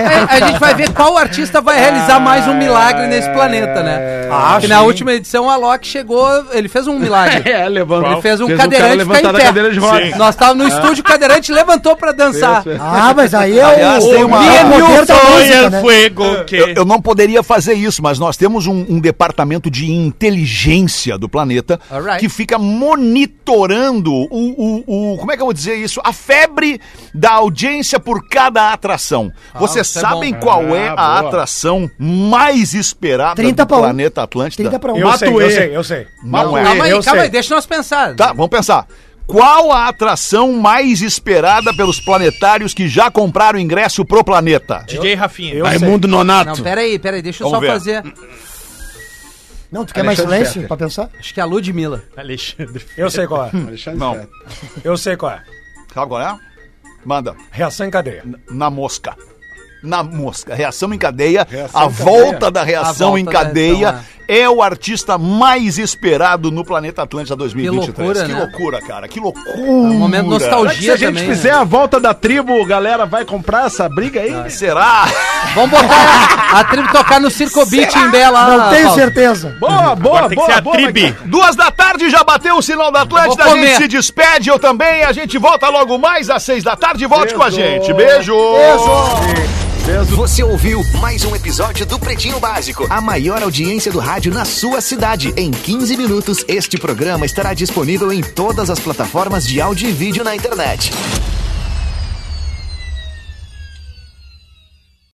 Speaker 5: É, a gente vai ver qual artista vai realizar mais um milagre nesse planeta, né?
Speaker 9: Ah,
Speaker 5: que na última edição o Alok chegou, ele fez um milagre. [LAUGHS]
Speaker 8: É, levanta.
Speaker 5: Ele fez um
Speaker 8: Fez o
Speaker 5: cadeirante
Speaker 8: levantar
Speaker 5: ficar em pé.
Speaker 8: cadeira de rodas.
Speaker 5: Nós estávamos no estúdio, o cadeirante levantou pra dançar.
Speaker 7: Ah, mas aí é
Speaker 4: Aliás,
Speaker 7: o,
Speaker 4: tem
Speaker 7: o
Speaker 4: uma-
Speaker 7: poder da música, né?
Speaker 6: fuego que...
Speaker 4: Eu, eu não poderia fazer isso, mas nós temos um, um departamento de inteligência do planeta
Speaker 5: Alright.
Speaker 4: que fica monitorando o, o, o- Como é que eu vou dizer isso? A febre da audiência por cada atração. Vocês
Speaker 5: isso é
Speaker 4: sabem
Speaker 5: bom.
Speaker 4: qual é a
Speaker 8: boa.
Speaker 4: atração mais esperada
Speaker 7: 30
Speaker 4: do
Speaker 7: pra
Speaker 4: planeta Atlântida?
Speaker 7: 30 pra 1.
Speaker 9: Eu sei, eu
Speaker 8: Matuê.
Speaker 9: sei, eu sei.
Speaker 4: Não é.
Speaker 5: Calma aí,
Speaker 9: eu
Speaker 5: calma
Speaker 9: sei.
Speaker 5: aí, deixa nós pensar.
Speaker 4: Tá, vamos pensar. Qual a atração mais esperada pelos planetários que já compraram ingresso pro planeta?
Speaker 6: DJ Rafinha.
Speaker 9: Eu
Speaker 8: Raimundo Nonato.
Speaker 5: Não, pera aí, pera aí, deixa eu
Speaker 4: Vamos
Speaker 5: só
Speaker 4: ver.
Speaker 5: fazer.
Speaker 7: Não, tu quer mais
Speaker 8: Alexandre
Speaker 7: silêncio
Speaker 8: Fetter.
Speaker 7: pra pensar?
Speaker 5: Acho que é a Ludmilla.
Speaker 6: Alexandre.
Speaker 9: Eu sei qual é.
Speaker 8: Alexandre
Speaker 4: Não.
Speaker 8: Fetter.
Speaker 9: Eu sei qual é.
Speaker 4: Sabe qual é? Manda.
Speaker 9: Reação em cadeia.
Speaker 4: Na mosca. Na mosca. Reação em cadeia.
Speaker 8: Reação
Speaker 4: a
Speaker 8: em
Speaker 4: volta da
Speaker 5: A
Speaker 4: reação
Speaker 5: volta
Speaker 4: em
Speaker 5: da
Speaker 4: cadeia
Speaker 5: reação,
Speaker 4: é o artista mais esperado no planeta Atlântida 2023.
Speaker 5: Que loucura,
Speaker 4: que
Speaker 5: né?
Speaker 4: loucura, cara. Que loucura.
Speaker 5: É um momento de nostalgia
Speaker 8: Se a gente
Speaker 5: também.
Speaker 8: fizer
Speaker 5: né?
Speaker 8: a volta da tribo, galera vai comprar essa briga aí?
Speaker 4: Será? [LAUGHS]
Speaker 5: Vamos botar a tribo tocar no Circo Beat em Bela.
Speaker 7: Não tenho
Speaker 5: Paulo.
Speaker 7: certeza.
Speaker 8: Boa, boa,
Speaker 6: Agora tem que
Speaker 8: boa,
Speaker 6: ser a
Speaker 8: boa,
Speaker 6: tribe.
Speaker 8: Maguila.
Speaker 4: Duas da tarde já bateu o sinal da Atlântida. A gente se despede. Eu também. A gente volta logo mais às seis da tarde. Volte com a gente. Beijo.
Speaker 10: Você ouviu mais um episódio do Pretinho Básico, a maior audiência do rádio na sua cidade. Em 15 minutos, este programa estará disponível em todas as plataformas de áudio e vídeo na internet.